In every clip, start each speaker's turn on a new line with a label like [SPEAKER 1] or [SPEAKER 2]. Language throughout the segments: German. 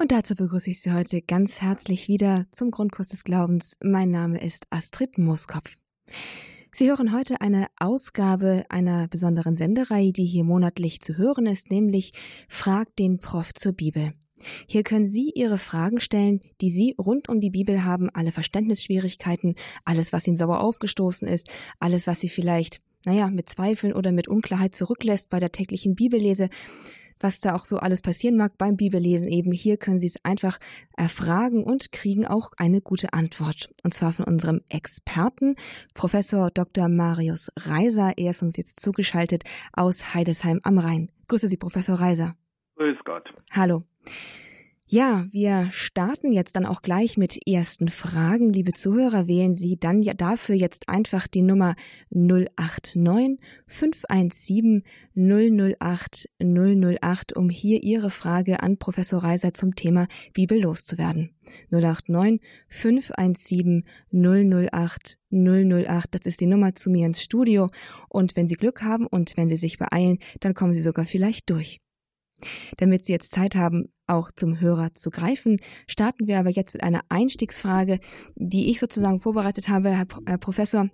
[SPEAKER 1] Und dazu begrüße ich Sie heute ganz herzlich wieder zum Grundkurs des Glaubens. Mein Name ist Astrid Mooskopf. Sie hören heute eine Ausgabe einer besonderen Sendereihe, die hier monatlich zu hören ist, nämlich Frag den Prof zur Bibel. Hier können Sie Ihre Fragen stellen, die Sie rund um die Bibel haben, alle Verständnisschwierigkeiten, alles, was Ihnen sauer aufgestoßen ist, alles, was Sie vielleicht, naja, mit Zweifeln oder mit Unklarheit zurücklässt bei der täglichen Bibellese was da auch so alles passieren mag beim Bibellesen eben. Hier können Sie es einfach erfragen und kriegen auch eine gute Antwort. Und zwar von unserem Experten, Professor Dr. Marius Reiser. Er ist uns jetzt zugeschaltet aus Heidesheim am Rhein. Grüße Sie, Professor Reiser.
[SPEAKER 2] Grüß Gott.
[SPEAKER 1] Hallo. Ja, wir starten jetzt dann auch gleich mit ersten Fragen. Liebe Zuhörer, wählen Sie dann ja dafür jetzt einfach die Nummer 089 517 008 008, um hier Ihre Frage an Professor Reiser zum Thema Bibel loszuwerden. 089 517 008 008, das ist die Nummer zu mir ins Studio. Und wenn Sie Glück haben und wenn Sie sich beeilen, dann kommen Sie sogar vielleicht durch. Damit Sie jetzt Zeit haben, auch zum Hörer zu greifen, starten wir aber jetzt mit einer Einstiegsfrage, die ich sozusagen vorbereitet habe, Herr, Professor.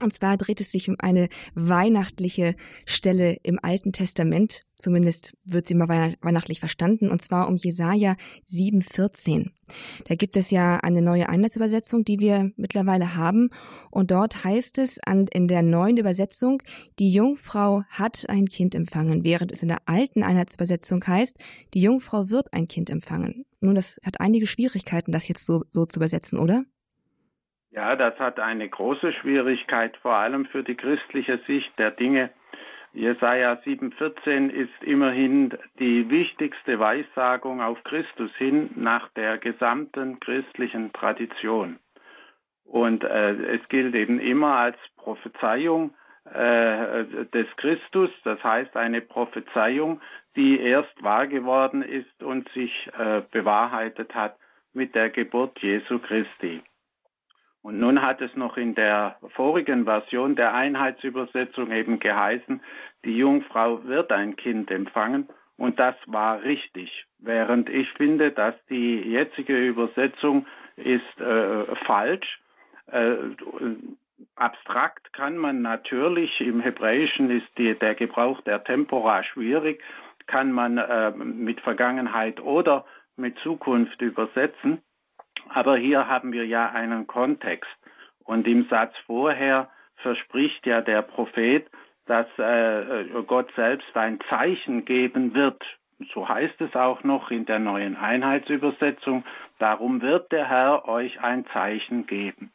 [SPEAKER 1] Und zwar dreht es sich um eine weihnachtliche Stelle im Alten Testament. Zumindest wird sie mal weihnachtlich verstanden. Und zwar um Jesaja 7,14. Da gibt es ja eine neue Einheitsübersetzung, die wir mittlerweile haben. Und dort heißt es an, in der neuen Übersetzung, die Jungfrau hat ein Kind empfangen, während es in der alten Einheitsübersetzung heißt, die Jungfrau wird ein Kind empfangen. Nun, das hat einige Schwierigkeiten, das jetzt so, so zu übersetzen, oder?
[SPEAKER 2] Ja, das hat eine große Schwierigkeit, vor allem für die christliche Sicht der Dinge. Jesaja 7,14 ist immerhin die wichtigste Weissagung auf Christus hin nach der gesamten christlichen Tradition. Und äh, es gilt eben immer als Prophezeiung äh, des Christus, das heißt eine Prophezeiung, die erst wahr geworden ist und sich äh, bewahrheitet hat mit der Geburt Jesu Christi. Und nun hat es noch in der vorigen Version der Einheitsübersetzung eben geheißen, die Jungfrau wird ein Kind empfangen. Und das war richtig. Während ich finde, dass die jetzige Übersetzung ist äh, falsch. Äh, abstrakt kann man natürlich, im Hebräischen ist die, der Gebrauch der Tempora schwierig, kann man äh, mit Vergangenheit oder mit Zukunft übersetzen. Aber hier haben wir ja einen Kontext. Und im Satz vorher verspricht ja der Prophet, dass äh, Gott selbst ein Zeichen geben wird. So heißt es auch noch in der neuen Einheitsübersetzung. Darum wird der Herr euch ein Zeichen geben.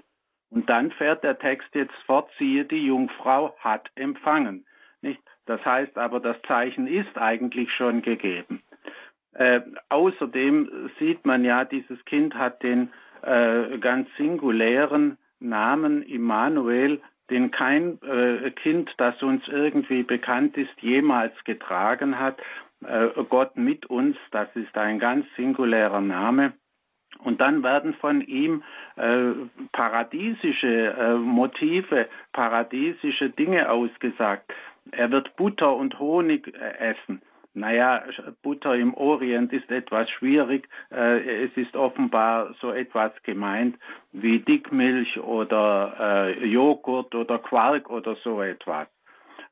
[SPEAKER 2] Und dann fährt der Text jetzt fort, siehe, die Jungfrau hat empfangen. Nicht? Das heißt aber, das Zeichen ist eigentlich schon gegeben. Äh, außerdem sieht man ja, dieses Kind hat den äh, ganz singulären Namen Immanuel, den kein äh, Kind, das uns irgendwie bekannt ist, jemals getragen hat. Äh, Gott mit uns, das ist ein ganz singulärer Name. Und dann werden von ihm äh, paradiesische äh, Motive, paradiesische Dinge ausgesagt. Er wird Butter und Honig äh, essen. Naja, Butter im Orient ist etwas schwierig. Äh, es ist offenbar so etwas gemeint wie Dickmilch oder äh, Joghurt oder Quark oder so etwas.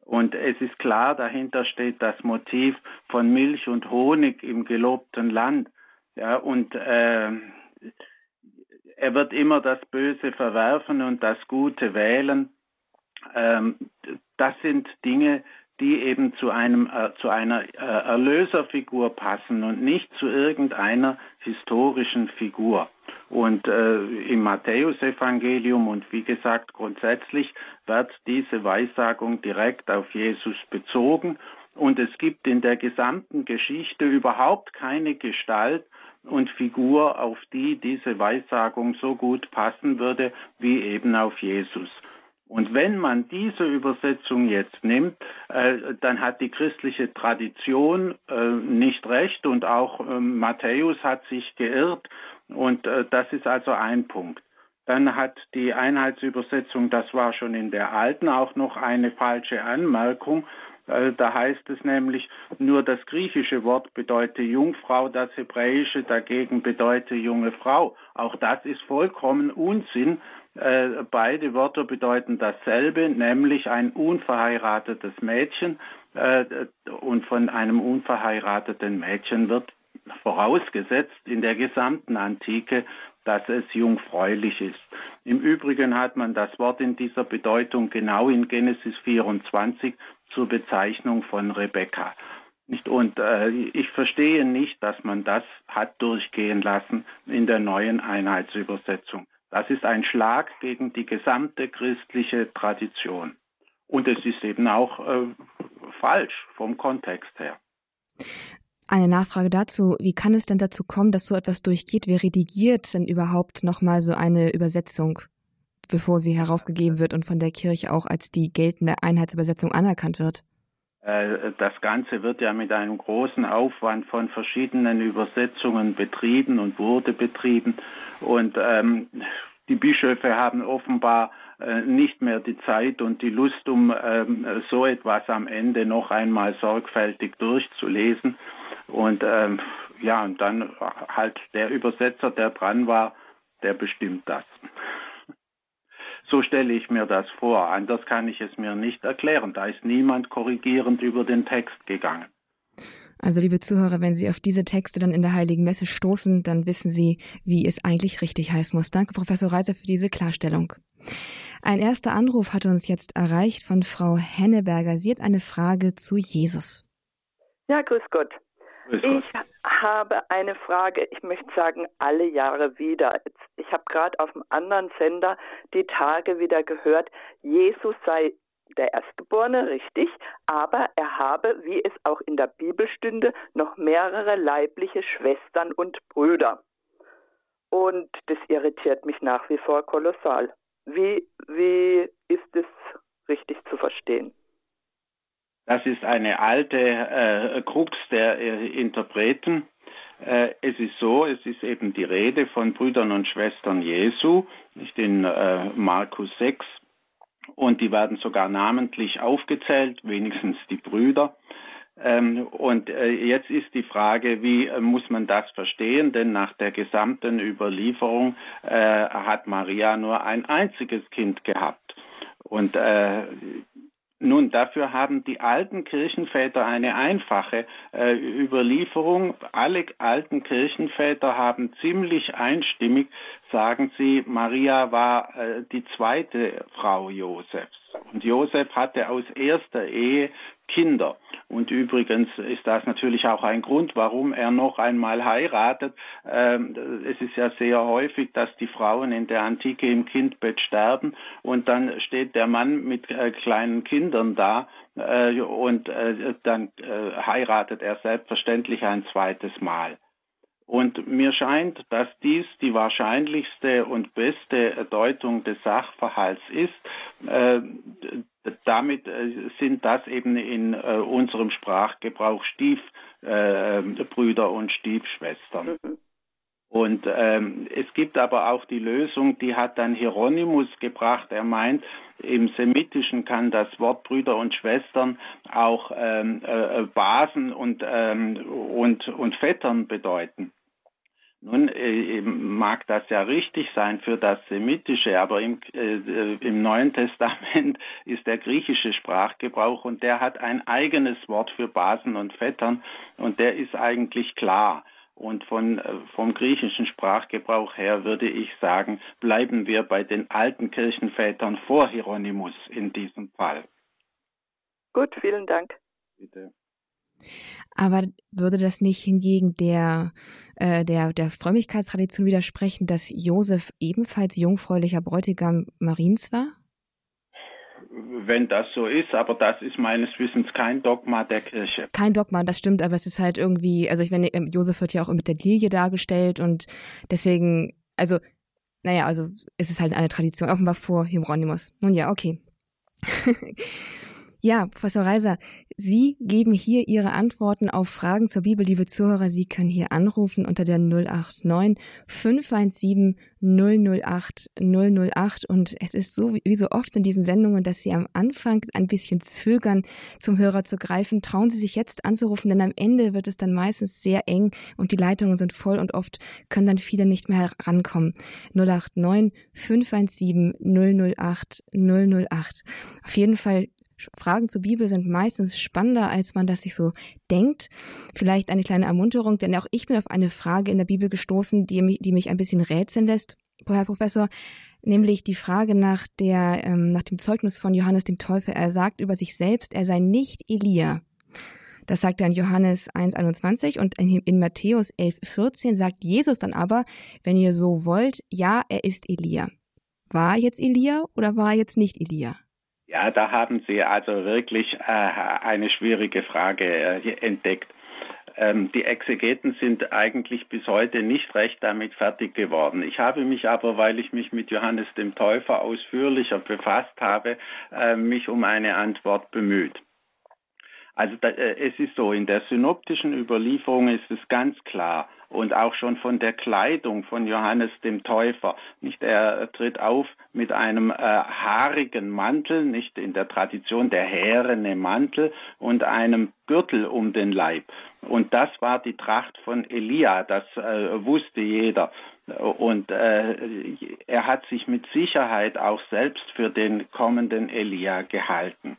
[SPEAKER 2] Und es ist klar, dahinter steht das Motiv von Milch und Honig im gelobten Land. Ja, und äh, er wird immer das Böse verwerfen und das Gute wählen. Ähm, das sind Dinge, die eben zu einem äh, zu einer äh, Erlöserfigur passen und nicht zu irgendeiner historischen Figur. Und äh, im Matthäusevangelium und wie gesagt grundsätzlich wird diese Weissagung direkt auf Jesus bezogen und es gibt in der gesamten Geschichte überhaupt keine Gestalt und Figur, auf die diese Weissagung so gut passen würde wie eben auf Jesus. Und wenn man diese Übersetzung jetzt nimmt, äh, dann hat die christliche Tradition äh, nicht recht und auch äh, Matthäus hat sich geirrt und äh, das ist also ein Punkt. Dann hat die Einheitsübersetzung, das war schon in der alten, auch noch eine falsche Anmerkung. Äh, da heißt es nämlich, nur das griechische Wort bedeutet Jungfrau, das hebräische dagegen bedeutet junge Frau. Auch das ist vollkommen Unsinn. Äh, beide Wörter bedeuten dasselbe, nämlich ein unverheiratetes Mädchen. Äh, und von einem unverheirateten Mädchen wird vorausgesetzt in der gesamten Antike, dass es jungfräulich ist. Im Übrigen hat man das Wort in dieser Bedeutung genau in Genesis 24 zur Bezeichnung von Rebekka. Und äh, ich verstehe nicht, dass man das hat durchgehen lassen in der neuen Einheitsübersetzung. Das ist ein Schlag gegen die gesamte christliche Tradition. Und es ist eben auch äh, falsch vom Kontext her.
[SPEAKER 1] Eine Nachfrage dazu, wie kann es denn dazu kommen, dass so etwas durchgeht? Wer redigiert denn überhaupt nochmal so eine Übersetzung, bevor sie herausgegeben wird und von der Kirche auch als die geltende Einheitsübersetzung anerkannt wird?
[SPEAKER 2] Äh, das Ganze wird ja mit einem großen Aufwand von verschiedenen Übersetzungen betrieben und wurde betrieben. Und ähm, die Bischöfe haben offenbar äh, nicht mehr die Zeit und die Lust, um ähm, so etwas am Ende noch einmal sorgfältig durchzulesen. Und ähm, ja, und dann halt der Übersetzer, der dran war, der bestimmt das. So stelle ich mir das vor. Anders kann ich es mir nicht erklären. Da ist niemand korrigierend über den Text gegangen.
[SPEAKER 1] Also, liebe Zuhörer, wenn Sie auf diese Texte dann in der Heiligen Messe stoßen, dann wissen Sie, wie es eigentlich richtig heißen muss. Danke, Professor Reiser, für diese Klarstellung. Ein erster Anruf hat uns jetzt erreicht von Frau Henneberger. Sie hat eine Frage zu Jesus.
[SPEAKER 3] Ja, grüß Gott. Ich habe eine Frage, ich möchte sagen, alle Jahre wieder. Ich habe gerade auf einem anderen Sender die Tage wieder gehört, Jesus sei der Erstgeborene, richtig, aber er habe, wie es auch in der Bibel stünde, noch mehrere leibliche Schwestern und Brüder. Und das irritiert mich nach wie vor kolossal. Wie, wie ist es richtig zu verstehen?
[SPEAKER 2] Das ist eine alte äh, Krux der äh, Interpreten. Äh, es ist so, es ist eben die Rede von Brüdern und Schwestern Jesu, nicht in äh, Markus 6, und die werden sogar namentlich aufgezählt, wenigstens die Brüder. Ähm, und äh, jetzt ist die Frage, wie äh, muss man das verstehen? Denn nach der gesamten Überlieferung äh, hat Maria nur ein einziges Kind gehabt. Und äh, nun, dafür haben die alten Kirchenväter eine einfache äh, Überlieferung. Alle alten Kirchenväter haben ziemlich einstimmig, sagen sie, Maria war äh, die zweite Frau Josefs. Und Josef hatte aus erster Ehe Kinder. Und übrigens ist das natürlich auch ein Grund, warum er noch einmal heiratet. Ähm, es ist ja sehr häufig, dass die Frauen in der Antike im Kindbett sterben und dann steht der Mann mit äh, kleinen Kindern da äh, und dann heiratet er selbstverständlich ein zweites Mal. Und mir scheint, dass dies die wahrscheinlichste und beste Deutung des Sachverhalts ist. Äh, damit äh, sind das eben in äh, unserem Sprachgebrauch Stiefbrüder und Stiefschwestern. Und ähm, es gibt aber auch die Lösung, die hat dann Hieronymus gebracht. Er meint, im Semitischen kann das Wort Brüder und Schwestern auch ähm, äh, Basen und, ähm, und, und Vettern bedeuten. Nun äh, mag das ja richtig sein für das Semitische, aber im, äh, im Neuen Testament ist der griechische Sprachgebrauch und der hat ein eigenes Wort für Basen und Vettern und der ist eigentlich klar. Und von, äh, vom griechischen Sprachgebrauch her würde ich sagen, bleiben wir bei den alten Kirchenvätern vor Hieronymus in diesem Fall.
[SPEAKER 3] Gut, vielen Dank.
[SPEAKER 1] Bitte. Aber würde das nicht hingegen der, äh, der, der Frömmigkeitstradition widersprechen, dass Josef ebenfalls jungfräulicher Bräutigam Mariens war?
[SPEAKER 2] Wenn das so ist, aber das ist meines Wissens kein Dogma der Kirche.
[SPEAKER 1] Kein Dogma, das stimmt, aber es ist halt irgendwie, also ich meine, ähm, Josef wird ja auch mit der Lilie dargestellt und deswegen, also, naja, also es ist halt eine Tradition, offenbar vor Hieronymus. Nun ja, okay. Ja, Professor Reiser, Sie geben hier Ihre Antworten auf Fragen zur Bibel, liebe Zuhörer. Sie können hier anrufen unter der 089 517 008 008. Und es ist so wie so oft in diesen Sendungen, dass Sie am Anfang ein bisschen zögern, zum Hörer zu greifen. Trauen Sie sich jetzt anzurufen, denn am Ende wird es dann meistens sehr eng und die Leitungen sind voll und oft können dann viele nicht mehr rankommen. 089 517 008 008. Auf jeden Fall Fragen zur Bibel sind meistens spannender, als man das sich so denkt. Vielleicht eine kleine Ermunterung, denn auch ich bin auf eine Frage in der Bibel gestoßen, die mich, die mich ein bisschen rätseln lässt, Herr Professor, nämlich die Frage nach der, ähm, nach dem Zeugnis von Johannes dem Täufer. Er sagt über sich selbst, er sei nicht Elia. Das sagt er in Johannes 1,21 und in, in Matthäus 11,14 sagt Jesus dann aber, wenn ihr so wollt, ja, er ist Elia. War jetzt Elia oder war jetzt nicht Elia?
[SPEAKER 2] Ja, da haben Sie also wirklich äh, eine schwierige Frage äh, entdeckt. Ähm, die Exegeten sind eigentlich bis heute nicht recht damit fertig geworden. Ich habe mich aber, weil ich mich mit Johannes dem Täufer ausführlicher befasst habe, äh, mich um eine Antwort bemüht. Also äh, es ist so, in der synoptischen Überlieferung ist es ganz klar und auch schon von der Kleidung von Johannes dem Täufer. Nicht, er tritt auf mit einem äh, haarigen Mantel, nicht in der Tradition der härene Mantel und einem Gürtel um den Leib. Und das war die Tracht von Elia, das äh, wusste jeder. Und äh, er hat sich mit Sicherheit auch selbst für den kommenden Elia gehalten.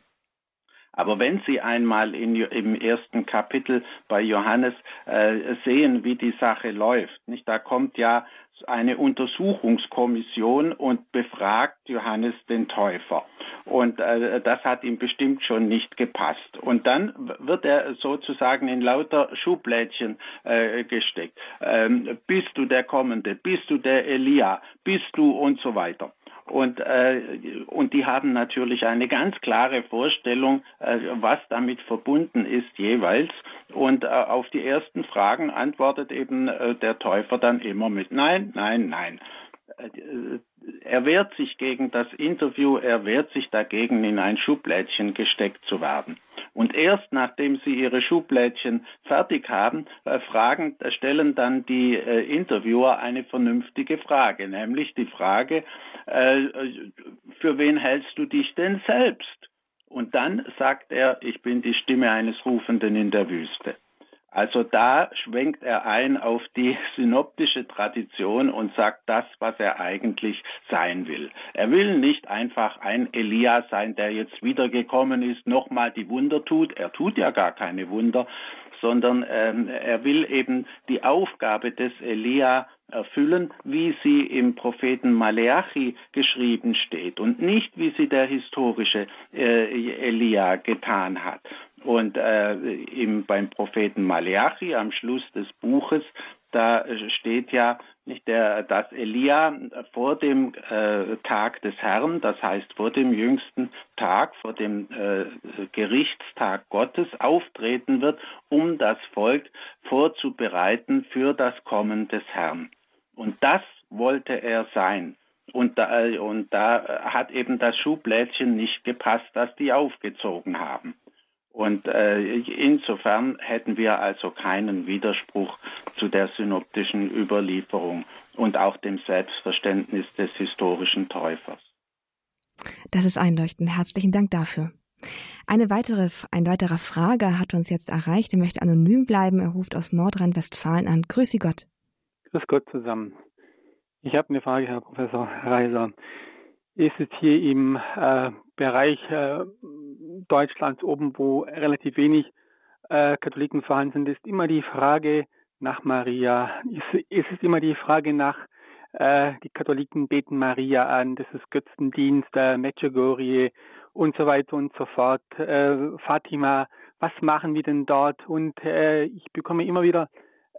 [SPEAKER 2] Aber wenn Sie einmal in, im ersten Kapitel bei Johannes äh, sehen, wie die Sache läuft, nicht, da kommt ja eine Untersuchungskommission und befragt Johannes den Täufer. Und äh, das hat ihm bestimmt schon nicht gepasst. Und dann wird er sozusagen in lauter Schublädchen äh, gesteckt. Ähm, bist du der Kommende? Bist du der Elia? Bist du und so weiter. Und, äh, und die haben natürlich eine ganz klare Vorstellung, äh, was damit verbunden ist jeweils. Und äh, auf die ersten Fragen antwortet eben äh, der Täufer dann immer mit Nein, nein, nein. Äh, er wehrt sich gegen das Interview, er wehrt sich dagegen, in ein Schublädchen gesteckt zu werden. Und erst nachdem sie ihre Schublädchen fertig haben, äh, fragen, äh, stellen dann die äh, Interviewer eine vernünftige Frage, nämlich die Frage, äh, für wen hältst du dich denn selbst? Und dann sagt er, ich bin die Stimme eines Rufenden in der Wüste. Also da schwenkt er ein auf die synoptische Tradition und sagt das, was er eigentlich sein will. Er will nicht einfach ein Elia sein, der jetzt wiedergekommen ist, nochmal die Wunder tut. Er tut ja gar keine Wunder, sondern ähm, er will eben die Aufgabe des Elia erfüllen, wie sie im Propheten Maleachi geschrieben steht und nicht, wie sie der historische äh, Elia getan hat. Und äh, im, beim Propheten Maleachi am Schluss des Buches, da steht ja nicht der, dass Elia vor dem äh, Tag des Herrn, das heißt vor dem jüngsten Tag, vor dem äh, Gerichtstag Gottes auftreten wird, um das Volk vorzubereiten für das Kommen des Herrn. Und das wollte er sein. Und da, und da hat eben das Schublädchen nicht gepasst, das die aufgezogen haben. Und äh, insofern hätten wir also keinen Widerspruch zu der synoptischen Überlieferung und auch dem Selbstverständnis des historischen Täufers.
[SPEAKER 1] Das ist einleuchtend. Herzlichen Dank dafür. Eine weitere, ein weiterer Frage hat uns jetzt erreicht. Er möchte anonym bleiben. Er ruft aus Nordrhein-Westfalen an. Grüße Gott.
[SPEAKER 4] Grüß Gott zusammen. Ich habe eine Frage, Herr Professor Reiser. Ist es hier im äh, Bereich äh, Deutschlands oben, wo relativ wenig äh, Katholiken vorhanden sind, ist immer die Frage nach Maria. Ist, ist es immer die Frage nach, äh, die Katholiken beten Maria an, das ist Götzendienst, äh, Medjugorje und so weiter und so fort. Äh, Fatima, was machen wir denn dort? Und äh, ich bekomme immer wieder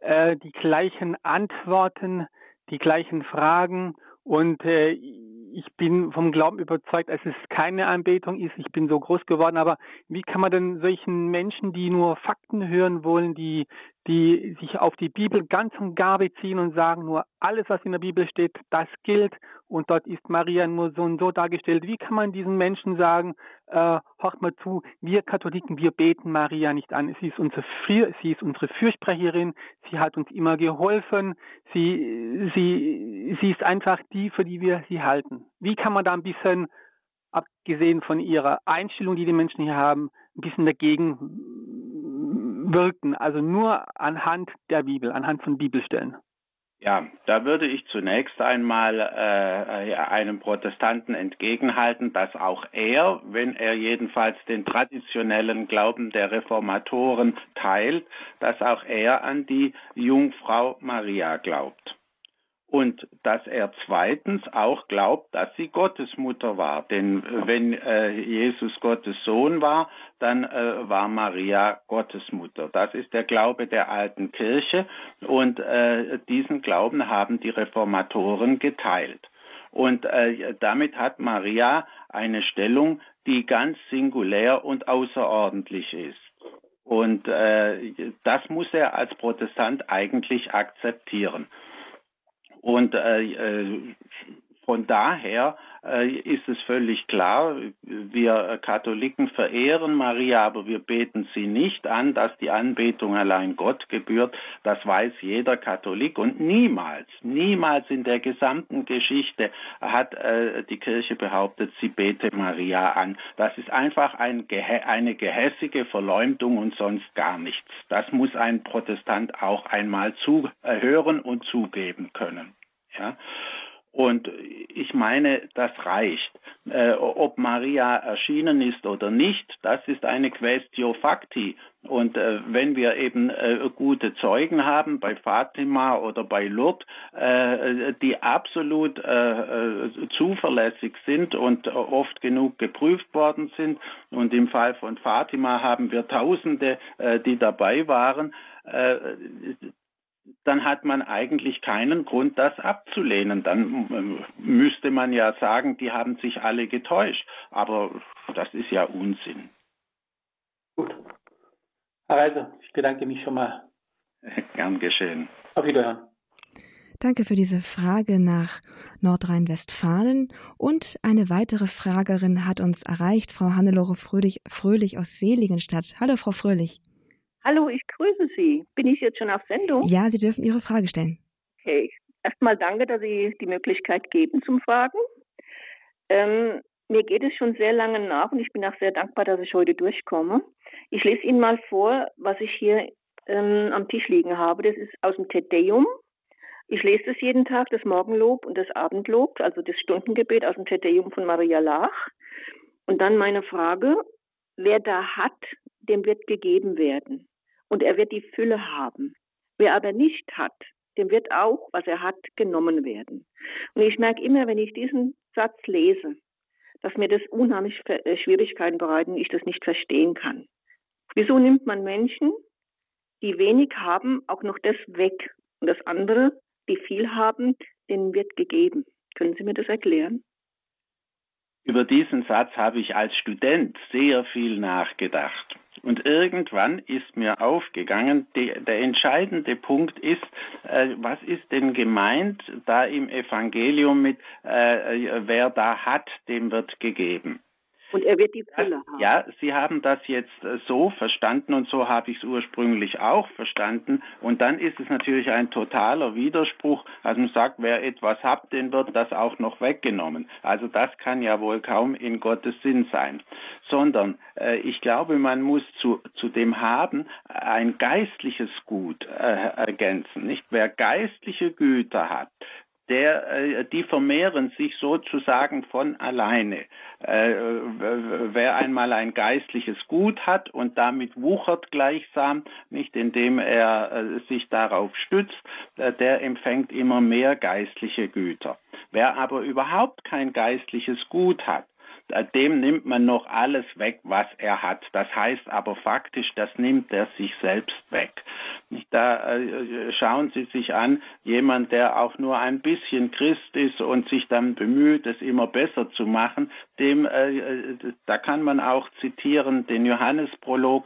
[SPEAKER 4] die gleichen Antworten, die gleichen Fragen und äh, ich bin vom Glauben überzeugt, dass es keine Anbetung ist. Ich bin so groß geworden, aber wie kann man denn solchen Menschen, die nur Fakten hören wollen, die, die sich auf die Bibel ganz und gar beziehen und sagen, nur alles, was in der Bibel steht, das gilt und dort ist Maria nur so und so dargestellt. Wie kann man diesen Menschen sagen, äh, hört mal zu, wir Katholiken, wir beten Maria nicht an. Sie ist unsere, sie ist unsere Fürsprecherin, sie hat uns immer geholfen, sie, sie, sie ist einfach die, für die wir sie halten. Wie kann man da ein bisschen, abgesehen von ihrer Einstellung, die die Menschen hier haben, ein bisschen dagegen wirken? Also nur anhand der Bibel, anhand von Bibelstellen.
[SPEAKER 2] Ja, da würde ich zunächst einmal äh, einem Protestanten entgegenhalten, dass auch er, wenn er jedenfalls den traditionellen Glauben der Reformatoren teilt, dass auch er an die Jungfrau Maria glaubt und dass er zweitens auch glaubt, dass sie Gottesmutter war. Denn wenn äh, Jesus Gottes Sohn war, dann äh, war Maria Gottesmutter. Das ist der Glaube der alten Kirche und äh, diesen Glauben haben die Reformatoren geteilt. Und äh, damit hat Maria eine Stellung, die ganz singulär und außerordentlich ist. Und äh, das muss er als Protestant eigentlich akzeptieren. Und äh, äh, von daher äh, ist es völlig klar, wir Katholiken verehren Maria, aber wir beten sie nicht an, dass die Anbetung allein Gott gebührt. Das weiß jeder Katholik und niemals, niemals in der gesamten Geschichte hat äh, die Kirche behauptet, sie bete Maria an. Das ist einfach ein, eine gehässige Verleumdung und sonst gar nichts. Das muss ein Protestant auch einmal zuhören und zugeben können. Ja. Und ich meine, das reicht. Äh, ob Maria erschienen ist oder nicht, das ist eine Questio Facti. Und äh, wenn wir eben äh, gute Zeugen haben bei Fatima oder bei Lourdes, äh, die absolut äh, äh, zuverlässig sind und oft genug geprüft worden sind, und im Fall von Fatima haben wir Tausende, die dabei waren, dann hat man eigentlich keinen Grund, das abzulehnen. Dann ähm, müsste man ja sagen, die haben sich alle getäuscht. Aber das ist ja Unsinn.
[SPEAKER 4] Gut. Also, ich bedanke mich schon mal.
[SPEAKER 2] Gern geschehen.
[SPEAKER 4] Auf Wiederhören.
[SPEAKER 1] Danke für diese Frage nach Nordrhein-Westfalen. Und eine weitere Fragerin hat uns erreicht, Frau Hannelore Fröhlich, Fröhlich aus Seligenstadt. Hallo, Frau Fröhlich.
[SPEAKER 5] Hallo, ich grüße Sie. Bin ich jetzt schon auf Sendung?
[SPEAKER 1] Ja, Sie dürfen Ihre Frage stellen.
[SPEAKER 5] Okay. Erstmal danke, dass Sie die Möglichkeit geben zum Fragen. Ähm, mir geht es schon sehr lange nach und ich bin auch sehr dankbar, dass ich heute durchkomme. Ich lese Ihnen mal vor, was ich hier ähm, am Tisch liegen habe. Das ist aus dem Tedeum. Ich lese das jeden Tag, das Morgenlob und das Abendlob, also das Stundengebet aus dem Tedeum von Maria Lach. Und dann meine Frage, wer da hat, dem wird gegeben werden und er wird die Fülle haben. Wer aber nicht hat, dem wird auch, was er hat, genommen werden. Und ich merke immer, wenn ich diesen Satz lese, dass mir das unheimlich äh, Schwierigkeiten bereiten, ich das nicht verstehen kann. Wieso nimmt man Menschen, die wenig haben, auch noch das weg? Und das andere, die viel haben, denen wird gegeben. Können Sie mir das erklären?
[SPEAKER 2] Über diesen Satz habe ich als Student sehr viel nachgedacht. Und irgendwann ist mir aufgegangen, die, der entscheidende Punkt ist, äh, was ist denn gemeint da im Evangelium mit, äh, wer da hat, dem wird gegeben.
[SPEAKER 5] Und er wird die Fülle
[SPEAKER 2] haben. Ja, Sie haben das jetzt äh, so verstanden und so habe ich es ursprünglich auch verstanden. Und dann ist es natürlich ein totaler Widerspruch. Also man sagt, wer etwas hat, den wird das auch noch weggenommen. Also das kann ja wohl kaum in Gottes Sinn sein. Sondern äh, ich glaube, man muss zu, zu dem Haben ein geistliches Gut äh, ergänzen. Nicht wer geistliche Güter hat, der, äh, die vermehren sich sozusagen von alleine. Äh, wer einmal ein geistliches Gut hat und damit wuchert gleichsam, nicht indem er äh, sich darauf stützt, der empfängt immer mehr geistliche Güter. Wer aber überhaupt kein geistliches Gut hat, dem nimmt man noch alles weg, was er hat. Das heißt aber faktisch, das nimmt er sich selbst weg. Da äh, schauen Sie sich an, jemand, der auch nur ein bisschen Christ ist und sich dann bemüht, es immer besser zu machen, dem, äh, da kann man auch zitieren den Johannesprolog,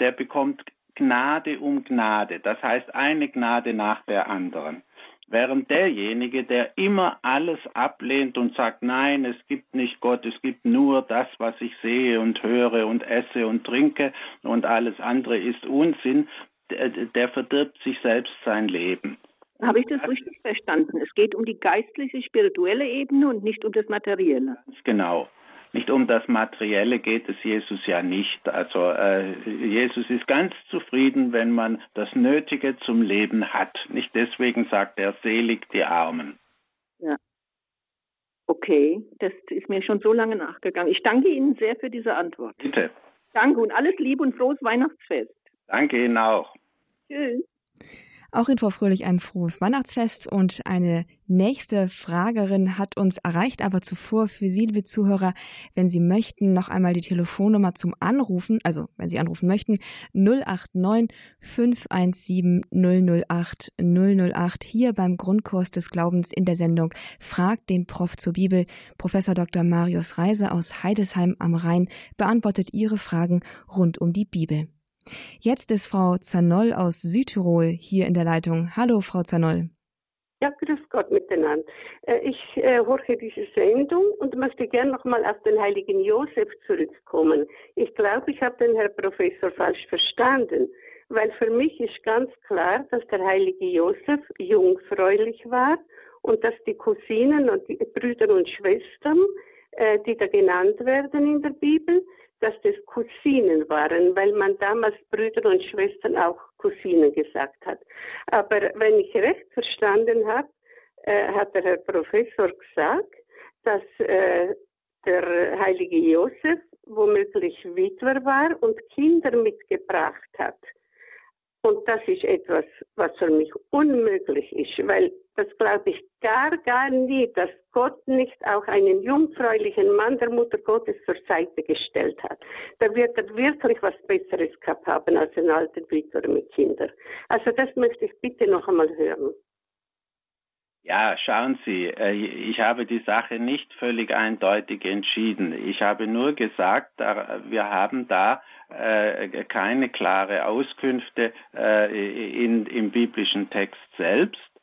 [SPEAKER 2] der bekommt Gnade um Gnade. Das heißt eine Gnade nach der anderen. Während derjenige, der immer alles ablehnt und sagt, nein, es gibt nicht Gott, es gibt nur das, was ich sehe und höre und esse und trinke und alles andere ist Unsinn, der, der verdirbt sich selbst sein Leben.
[SPEAKER 5] Habe ich das richtig verstanden? Es geht um die geistliche, spirituelle Ebene und nicht um das Materielle.
[SPEAKER 2] Genau. Nicht um das Materielle geht es Jesus ja nicht. Also äh, Jesus ist ganz zufrieden, wenn man das Nötige zum Leben hat. Nicht deswegen sagt er, selig die Armen.
[SPEAKER 5] Ja. Okay, das ist mir schon so lange nachgegangen. Ich danke Ihnen sehr für diese Antwort.
[SPEAKER 2] Bitte.
[SPEAKER 5] Danke und alles Liebe und frohes Weihnachtsfest.
[SPEAKER 2] Danke Ihnen auch.
[SPEAKER 5] Tschüss.
[SPEAKER 1] Auch in Frau Fröhlich ein frohes Weihnachtsfest und eine nächste Fragerin hat uns erreicht, aber zuvor für Sie, liebe Zuhörer, wenn Sie möchten, noch einmal die Telefonnummer zum Anrufen, also wenn Sie anrufen möchten, 089 517 008 008 hier beim Grundkurs des Glaubens in der Sendung Fragt den Prof zur Bibel. Professor Dr. Marius Reiser aus Heidesheim am Rhein beantwortet Ihre Fragen rund um die Bibel. Jetzt ist Frau Zanoll aus Südtirol hier in der Leitung. Hallo, Frau Zanoll.
[SPEAKER 6] Ja, grüß Gott miteinander. Äh, ich äh, horche diese Sendung und möchte gerne nochmal auf den heiligen Josef zurückkommen. Ich glaube, ich habe den Herr Professor falsch verstanden, weil für mich ist ganz klar, dass der heilige Josef jungfräulich war und dass die Cousinen und die Brüder und Schwestern, äh, die da genannt werden in der Bibel, dass das Cousinen waren, weil man damals Brüder und Schwestern auch Cousinen gesagt hat. Aber wenn ich recht verstanden habe, äh, hat der Herr Professor gesagt, dass äh, der heilige Josef womöglich Witwer war und Kinder mitgebracht hat. Und das ist etwas, was für mich unmöglich ist, weil das glaube ich gar, gar nie, dass Gott nicht auch einen jungfräulichen Mann der Mutter Gottes zur Seite gestellt hat. Da wird er wirklich was Besseres gehabt haben als ein alter Witwer mit Kindern. Also das möchte ich bitte noch einmal hören.
[SPEAKER 2] Ja, schauen Sie, äh, ich habe die Sache nicht völlig eindeutig entschieden. Ich habe nur gesagt, wir haben da äh, keine klare Auskünfte äh, im biblischen Text selbst.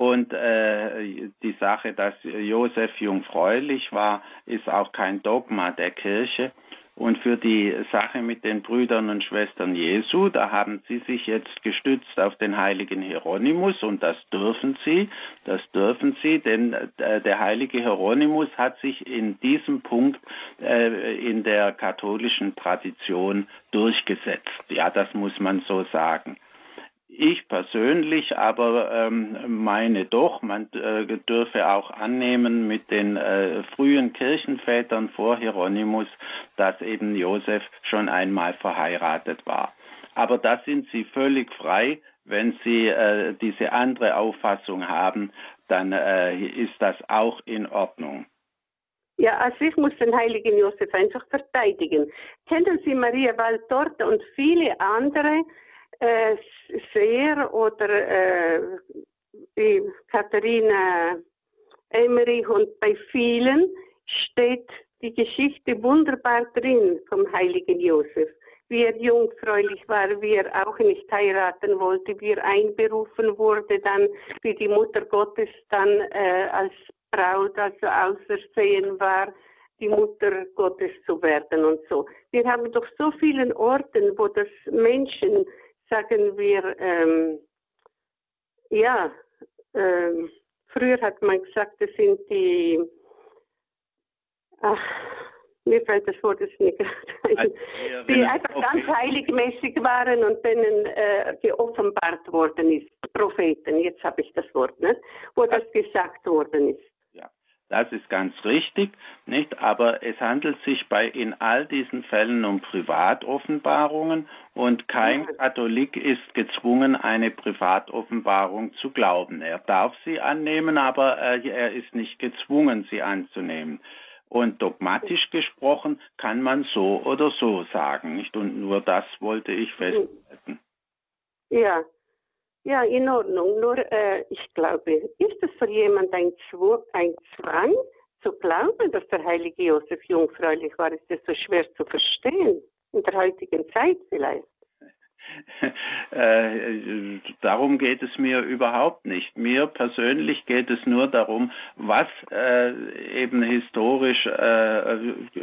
[SPEAKER 2] Und äh, die Sache, dass Josef jungfräulich war, ist auch kein Dogma der Kirche. Und für die Sache mit den Brüdern und Schwestern Jesu, da haben sie sich jetzt gestützt auf den heiligen Hieronymus und das dürfen sie, das dürfen sie, denn äh, der heilige Hieronymus hat sich in diesem Punkt äh, in der katholischen Tradition durchgesetzt. Ja, das muss man so sagen. Ich persönlich aber ähm, meine doch, man äh, dürfe auch annehmen mit den äh, frühen Kirchenvätern vor Hieronymus, dass eben Josef schon einmal verheiratet war. Aber da sind Sie völlig frei, wenn Sie äh, diese andere Auffassung haben, dann äh, ist das auch in Ordnung.
[SPEAKER 6] Ja, also ich muss den heiligen Josef einfach verteidigen. Kennen Sie Maria Waldorte und viele andere, äh, sehr oder äh, die Katharina Emmerich und bei vielen steht die Geschichte wunderbar drin vom heiligen Josef. Wie er jungfräulich war, wie er auch nicht heiraten wollte, wie er einberufen wurde, dann wie die Mutter Gottes dann äh, als Braut, also ausersehen war, die Mutter Gottes zu werden und so. Wir haben doch so vielen Orten, wo das Menschen sagen wir, ähm, ja, ähm, früher hat man gesagt, das sind die, ach, mir fällt das Wort jetzt nicht gerade ein, die einfach okay. ganz heiligmäßig waren und denen äh, geoffenbart worden ist, Propheten, jetzt habe ich das Wort, ne? wo das gesagt worden ist.
[SPEAKER 2] Das ist ganz richtig, nicht? Aber es handelt sich bei in all diesen Fällen um Privatoffenbarungen und kein Katholik ist gezwungen, eine Privatoffenbarung zu glauben. Er darf sie annehmen, aber äh, er ist nicht gezwungen, sie anzunehmen. Und dogmatisch gesprochen kann man so oder so sagen, nicht? Und nur das wollte ich festhalten.
[SPEAKER 6] Ja, ja, in Ordnung. Nur äh, ich glaube, ist es für jemand ein, ein Zwang zu glauben, dass der heilige Josef jungfräulich war? Ist das so schwer zu verstehen? In der heutigen Zeit vielleicht?
[SPEAKER 2] äh, darum geht es mir überhaupt nicht. Mir persönlich geht es nur darum, was äh, eben historisch äh,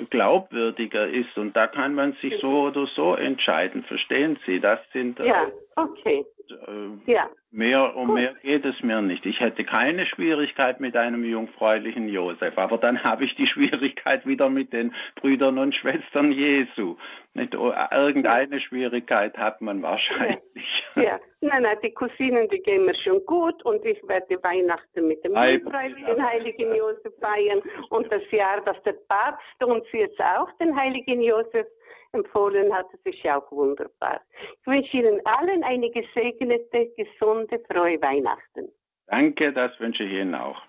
[SPEAKER 2] glaubwürdiger ist. Und da kann man sich so oder so entscheiden. Verstehen Sie? Das sind
[SPEAKER 6] äh, ja, okay.
[SPEAKER 2] Äh, ja. Mehr um Gut. mehr geht es mir nicht. Ich hätte keine Schwierigkeit mit einem jungfräulichen Josef, aber dann habe ich die Schwierigkeit wieder mit den Brüdern und Schwestern Jesu. Nicht irgendeine Schwierigkeit hat man wahrscheinlich.
[SPEAKER 6] Ja, ja. nein, nein, die Cousinen, die gehen mir schon gut und ich werde Weihnachten mit dem jungfräulichen Heiligen Josef feiern und das Jahr, dass der Papst uns jetzt auch den Heiligen Josef empfohlen hat. Das ist ja auch wunderbar. Ich wünsche Ihnen allen eine gesegnete, gesunde, frohe Weihnachten.
[SPEAKER 2] Danke, das wünsche ich Ihnen auch.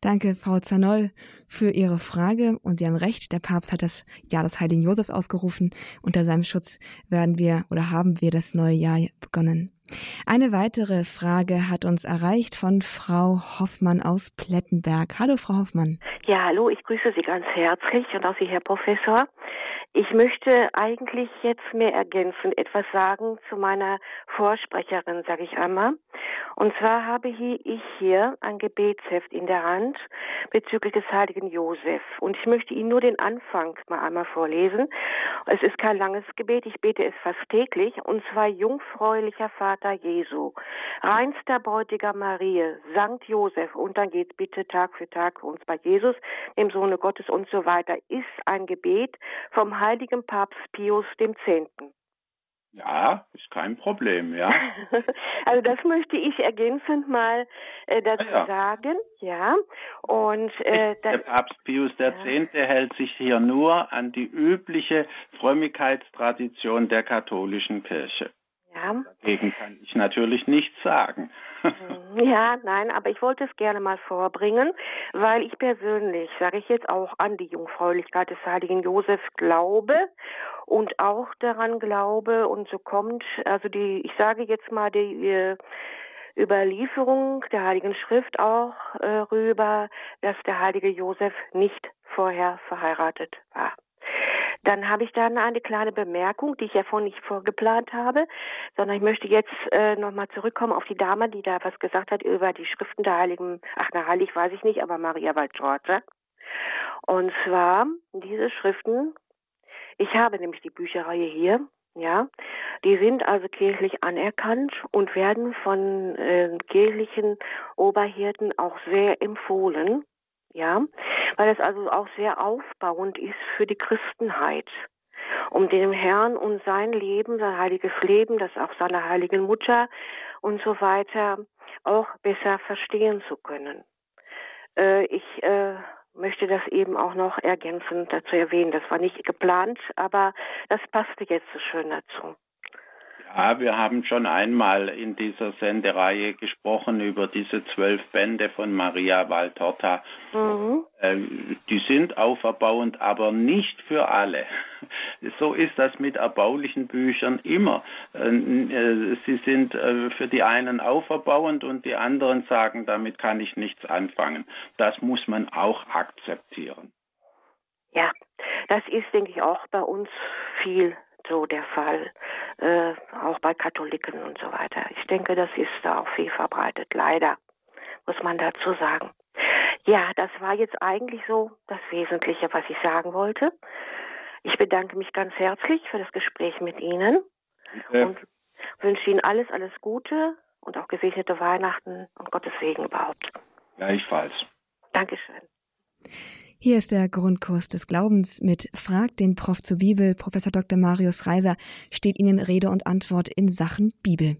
[SPEAKER 1] Danke, Frau Zanoll, für Ihre Frage. Und Sie haben recht, der Papst hat das Jahr des Heiligen Josefs ausgerufen. Unter seinem Schutz werden wir oder haben wir das neue Jahr begonnen. Eine weitere Frage hat uns erreicht von Frau Hoffmann aus Plettenberg. Hallo, Frau Hoffmann.
[SPEAKER 7] Ja, hallo, ich grüße Sie ganz herzlich und auch Sie, Herr Professor. Ich möchte eigentlich jetzt mehr ergänzen, etwas sagen zu meiner Vorsprecherin, sage ich einmal. Und zwar habe ich hier ein Gebetsheft in der Hand bezüglich des heiligen Josef. Und ich möchte Ihnen nur den Anfang mal einmal vorlesen. Es ist kein langes Gebet, ich bete es fast täglich. Und zwar jungfräulicher Vater Jesu, reinster Bräutiger Marie, Sankt Josef. Und dann geht bitte Tag für Tag uns bei Jesus, dem Sohne Gottes und so weiter. Ist ein Gebet vom heiligen Papst Pius X.
[SPEAKER 2] Ja, ist kein Problem, ja.
[SPEAKER 7] also das möchte ich ergänzend mal äh, dazu ja, ja. sagen, ja. Und
[SPEAKER 2] äh, der Papst Pius X. Ja. hält sich hier nur an die übliche Frömmigkeitstradition der katholischen Kirche. Ja. Dagegen kann ich natürlich nichts sagen.
[SPEAKER 7] Ja, nein, aber ich wollte es gerne mal vorbringen, weil ich persönlich, sage ich jetzt auch an die Jungfräulichkeit des heiligen Josef glaube und auch daran glaube und so kommt, also die, ich sage jetzt mal die äh, Überlieferung der Heiligen Schrift auch äh, rüber, dass der heilige Josef nicht vorher verheiratet war. Dann habe ich dann eine kleine Bemerkung, die ich ja vorhin nicht vorgeplant habe, sondern ich möchte jetzt äh, nochmal zurückkommen auf die Dame, die da was gesagt hat über die Schriften der Heiligen, ach na heilig weiß ich nicht, aber Maria Valtorta. Und zwar diese Schriften, ich habe nämlich die Bücherreihe hier, ja, die sind also kirchlich anerkannt und werden von äh, kirchlichen Oberhirten auch sehr empfohlen ja, weil es also auch sehr aufbauend ist für die Christenheit, um dem Herrn und sein Leben, sein heiliges Leben, das auch seiner heiligen Mutter und so weiter auch besser verstehen zu können. Äh, ich äh, möchte das eben auch noch ergänzend dazu erwähnen. Das war nicht geplant, aber das passte jetzt so schön dazu.
[SPEAKER 2] Ja, wir haben schon einmal in dieser Sendereihe gesprochen über diese zwölf Bände von Maria Valtorta. Mhm. Äh, die sind auferbauend, aber nicht für alle. So ist das mit erbaulichen Büchern immer. Äh, äh, sie sind für die einen auferbauend und die anderen sagen, damit kann ich nichts anfangen. Das muss man auch akzeptieren.
[SPEAKER 7] Ja, das ist, denke ich, auch bei uns viel so der Fall, äh, auch bei Katholiken und so weiter. Ich denke, das ist da auch viel verbreitet, leider, muss man dazu sagen. Ja, das war jetzt eigentlich so das Wesentliche, was ich sagen wollte. Ich bedanke mich ganz herzlich für das Gespräch mit Ihnen ja. und wünsche Ihnen alles, alles Gute und auch gesegnete Weihnachten und Gottes Segen überhaupt.
[SPEAKER 2] Gleichfalls.
[SPEAKER 7] Dankeschön.
[SPEAKER 1] Hier ist der Grundkurs des Glaubens mit Frag den Prof zur Bibel. Professor Dr. Marius Reiser steht Ihnen Rede und Antwort in Sachen Bibel.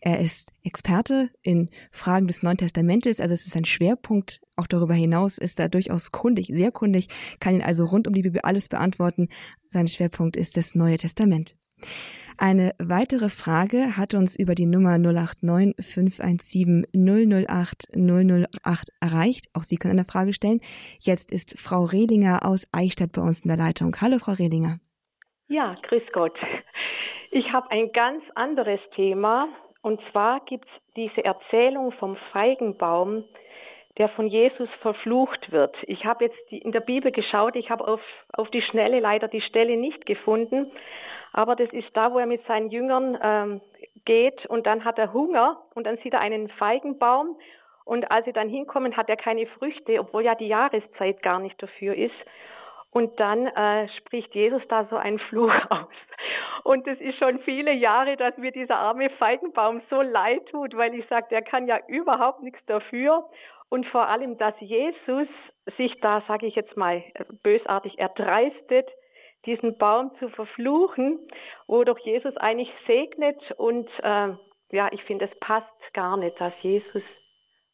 [SPEAKER 1] Er ist Experte in Fragen des Neuen Testamentes, also es ist ein Schwerpunkt. Auch darüber hinaus ist er durchaus kundig, sehr kundig, kann ihn also rund um die Bibel alles beantworten. Sein Schwerpunkt ist das Neue Testament. Eine weitere Frage hat uns über die Nummer 089 517 008 008 erreicht. Auch Sie können eine Frage stellen. Jetzt ist Frau Rehlinger aus Eichstätt bei uns in der Leitung. Hallo, Frau Rehlinger.
[SPEAKER 8] Ja, grüß Gott. Ich habe ein ganz anderes Thema. Und zwar gibt es diese Erzählung vom Feigenbaum, der von Jesus verflucht wird. Ich habe jetzt in der Bibel geschaut, ich habe auf, auf die Schnelle leider die Stelle nicht gefunden, aber das ist da, wo er mit seinen Jüngern ähm, geht und dann hat er Hunger und dann sieht er einen Feigenbaum und als sie dann hinkommen, hat er keine Früchte, obwohl ja die Jahreszeit gar nicht dafür ist. Und dann äh, spricht Jesus da so einen Fluch aus. Und es ist schon viele Jahre, dass mir dieser arme Feigenbaum so leid tut, weil ich sage, der kann ja überhaupt nichts dafür. Und vor allem, dass Jesus sich da, sage ich jetzt mal, bösartig erdreistet, diesen Baum zu verfluchen, wo doch Jesus eigentlich segnet. Und äh, ja, ich finde, es passt gar nicht, dass Jesus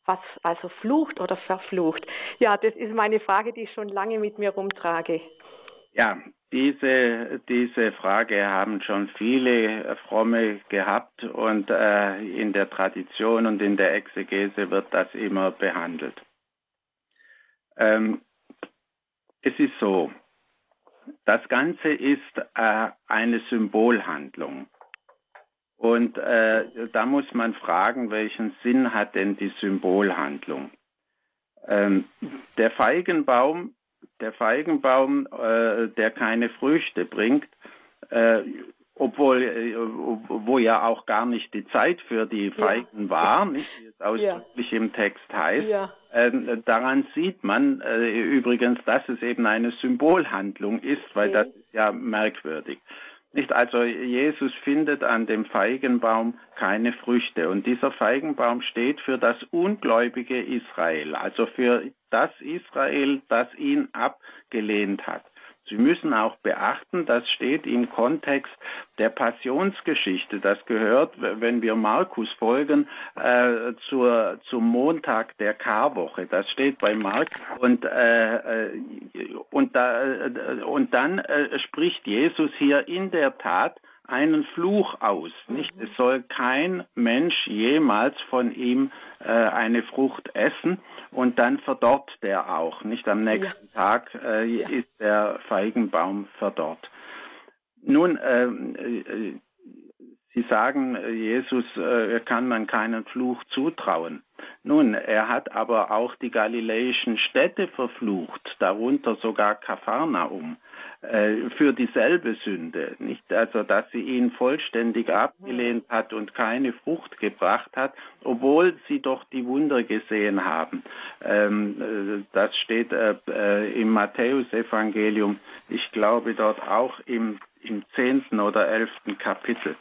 [SPEAKER 8] was also flucht oder verflucht. Ja, das ist meine Frage, die ich schon lange mit mir rumtrage.
[SPEAKER 2] Ja, diese, diese Frage haben schon viele Fromme gehabt und äh, in der Tradition und in der Exegese wird das immer behandelt. Ähm, es ist so, das Ganze ist äh, eine Symbolhandlung. Und äh, da muss man fragen, welchen Sinn hat denn die Symbolhandlung? Ähm, der Feigenbaum, der Feigenbaum, äh, der keine Früchte bringt, äh, obwohl äh, wo ja auch gar nicht die Zeit für die Feigen ja. war, nicht wie es ausdrücklich ja. im Text heißt. Ja. Äh, daran sieht man äh, übrigens, dass es eben eine Symbolhandlung ist, weil das ist ja merkwürdig. Nicht also Jesus findet an dem Feigenbaum keine Früchte und dieser Feigenbaum steht für das ungläubige Israel, also für das Israel, das ihn abgelehnt hat. Sie müssen auch beachten, das steht im Kontext der Passionsgeschichte. Das gehört, wenn wir Markus folgen, äh, zur, zum Montag der Karwoche. Das steht bei Markus. Und, äh, äh und, da, äh, und dann äh, spricht Jesus hier in der Tat einen Fluch aus. Nicht? Es soll kein Mensch jemals von ihm äh, eine Frucht essen und dann verdorrt der auch. Nicht am nächsten ja. Tag äh, ja. ist der Feigenbaum verdorrt. Nun, äh, äh Sie sagen, Jesus äh, kann man keinen Fluch zutrauen. Nun, er hat aber auch die galiläischen Städte verflucht, darunter sogar Kapharnaum. Äh, für dieselbe Sünde, nicht also, dass sie ihn vollständig abgelehnt hat und keine Frucht gebracht hat, obwohl sie doch die Wunder gesehen haben. Ähm, äh, das steht äh, äh, im Matthäusevangelium, ich glaube dort auch im, im zehnten oder elften Kapitel.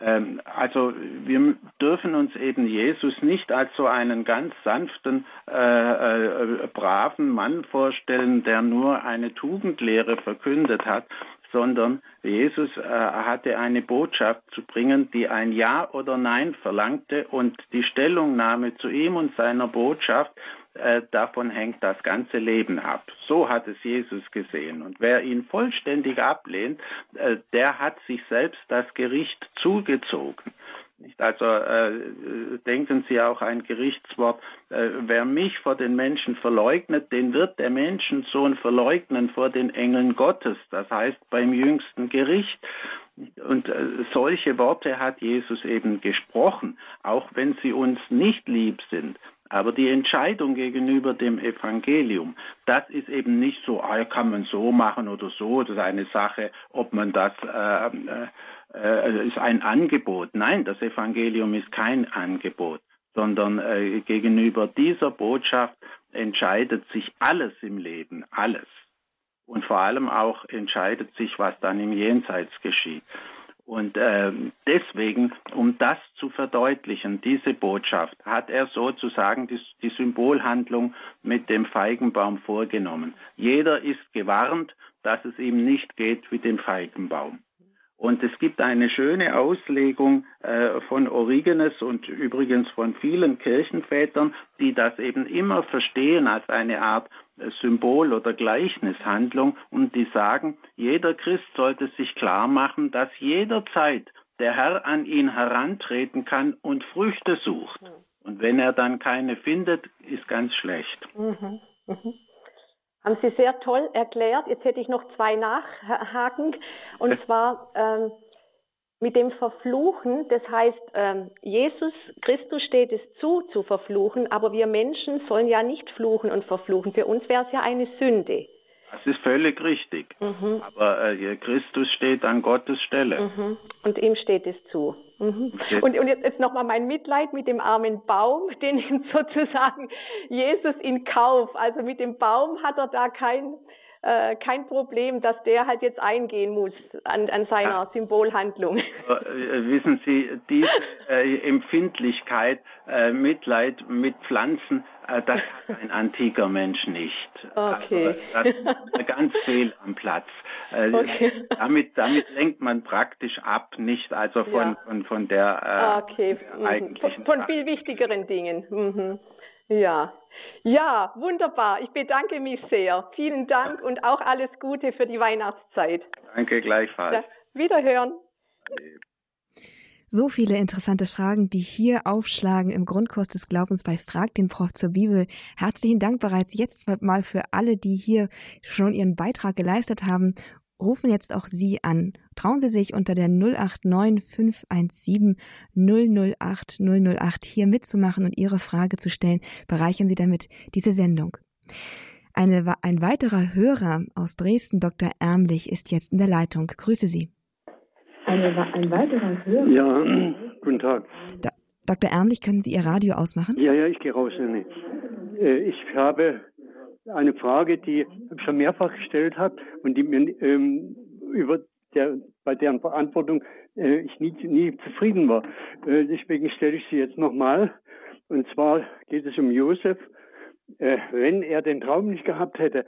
[SPEAKER 2] Ähm, also wir dürfen uns eben Jesus nicht als so einen ganz sanften, äh, äh, braven Mann vorstellen, der nur eine Tugendlehre verkündet hat, sondern Jesus äh, hatte eine Botschaft zu bringen, die ein Ja oder Nein verlangte und die Stellungnahme zu ihm und seiner Botschaft äh, davon hängt das ganze Leben ab. So hat es Jesus gesehen. Und wer ihn vollständig ablehnt, äh, der hat sich selbst das Gericht zugezogen. Also äh, denken Sie auch ein Gerichtswort, äh, wer mich vor den Menschen verleugnet, den wird der Menschensohn verleugnen vor den Engeln Gottes, das heißt beim jüngsten Gericht. Und äh, solche Worte hat Jesus eben gesprochen, auch wenn sie uns nicht lieb sind. Aber die Entscheidung gegenüber dem Evangelium, das ist eben nicht so, ah, kann man so machen oder so, das ist eine Sache, ob man das, äh, äh, äh, ist ein Angebot. Nein, das Evangelium ist kein Angebot, sondern äh, gegenüber dieser Botschaft entscheidet sich alles im Leben, alles. Und vor allem auch entscheidet sich, was dann im Jenseits geschieht. Und äh, deswegen, um das zu verdeutlichen, diese Botschaft, hat er sozusagen die, die, Symbolhandlung mit dem Feigenbaum vorgenommen. Jeder ist gewarnt, dass es ihm nicht geht wie dem Feigenbaum. Und es gibt eine schöne Auslegung äh, von Origenes und übrigens von vielen Kirchenvätern, die das eben immer verstehen als eine Art äh, Symbol- oder Gleichnishandlung und die sagen, jeder Christ sollte sich klar machen, dass jederzeit der Herr an ihn herantreten kann und Früchte sucht. Und wenn er dann keine findet, ist ganz schlecht. Mhm.
[SPEAKER 8] Mhm. Haben Sie sehr toll erklärt. Jetzt hätte ich noch zwei Nachhaken. Und zwar, ähm, mit dem Verfluchen, das heißt, ähm, Jesus Christus steht es zu, zu verfluchen, aber wir Menschen sollen ja nicht fluchen und verfluchen. Für uns wäre es ja eine Sünde.
[SPEAKER 2] Das ist völlig richtig. Mhm. Aber äh, Christus steht an Gottes Stelle.
[SPEAKER 8] Mhm. Und ihm steht es zu. Mhm. Und, und, jetzt, jetzt nochmal mein Mitleid mit dem armen Baum, den sozusagen Jesus in Kauf. Also mit dem Baum hat er da kein, äh, kein Problem, dass der halt jetzt eingehen muss an, an seiner ja. Symbolhandlung. Äh,
[SPEAKER 2] wissen Sie, diese äh, Empfindlichkeit, äh, Mitleid mit Pflanzen, äh, das hat ein antiker Mensch nicht.
[SPEAKER 8] Okay.
[SPEAKER 2] Also, das ist ganz fehl am Platz. Okay. damit, damit lenkt man praktisch ab, nicht also von, ja. von, von der
[SPEAKER 8] okay. Mhm. eigentlichen. Von, von viel wichtigeren Dingen. Mhm. Ja, ja, wunderbar. Ich bedanke mich sehr. Vielen Dank und auch alles Gute für die Weihnachtszeit.
[SPEAKER 2] Danke gleichfalls. Ja,
[SPEAKER 8] wiederhören.
[SPEAKER 1] So viele interessante Fragen, die hier aufschlagen im Grundkurs des Glaubens bei Frag den Prof zur Bibel. Herzlichen Dank bereits jetzt mal für alle, die hier schon ihren Beitrag geleistet haben rufen jetzt auch Sie an. Trauen Sie sich unter der 089 517 008 008 hier mitzumachen und Ihre Frage zu stellen. Bereichern Sie damit diese Sendung. Eine, ein weiterer Hörer aus Dresden, Dr. Ärmlich, ist jetzt in der Leitung. Grüße Sie.
[SPEAKER 9] Eine, ein weiterer Hörer? Ja, guten Tag.
[SPEAKER 1] Da, Dr. Ärmlich, können Sie Ihr Radio ausmachen?
[SPEAKER 9] Ja, ja, ich gehe raus. Äh, ich habe eine Frage, die ich schon mehrfach gestellt habe und die mir ähm, über der, bei deren Beantwortung äh, ich nie, nie zufrieden war. Äh, deswegen stelle ich sie jetzt nochmal. Und zwar geht es um Josef. Äh, wenn er den Traum nicht gehabt hätte,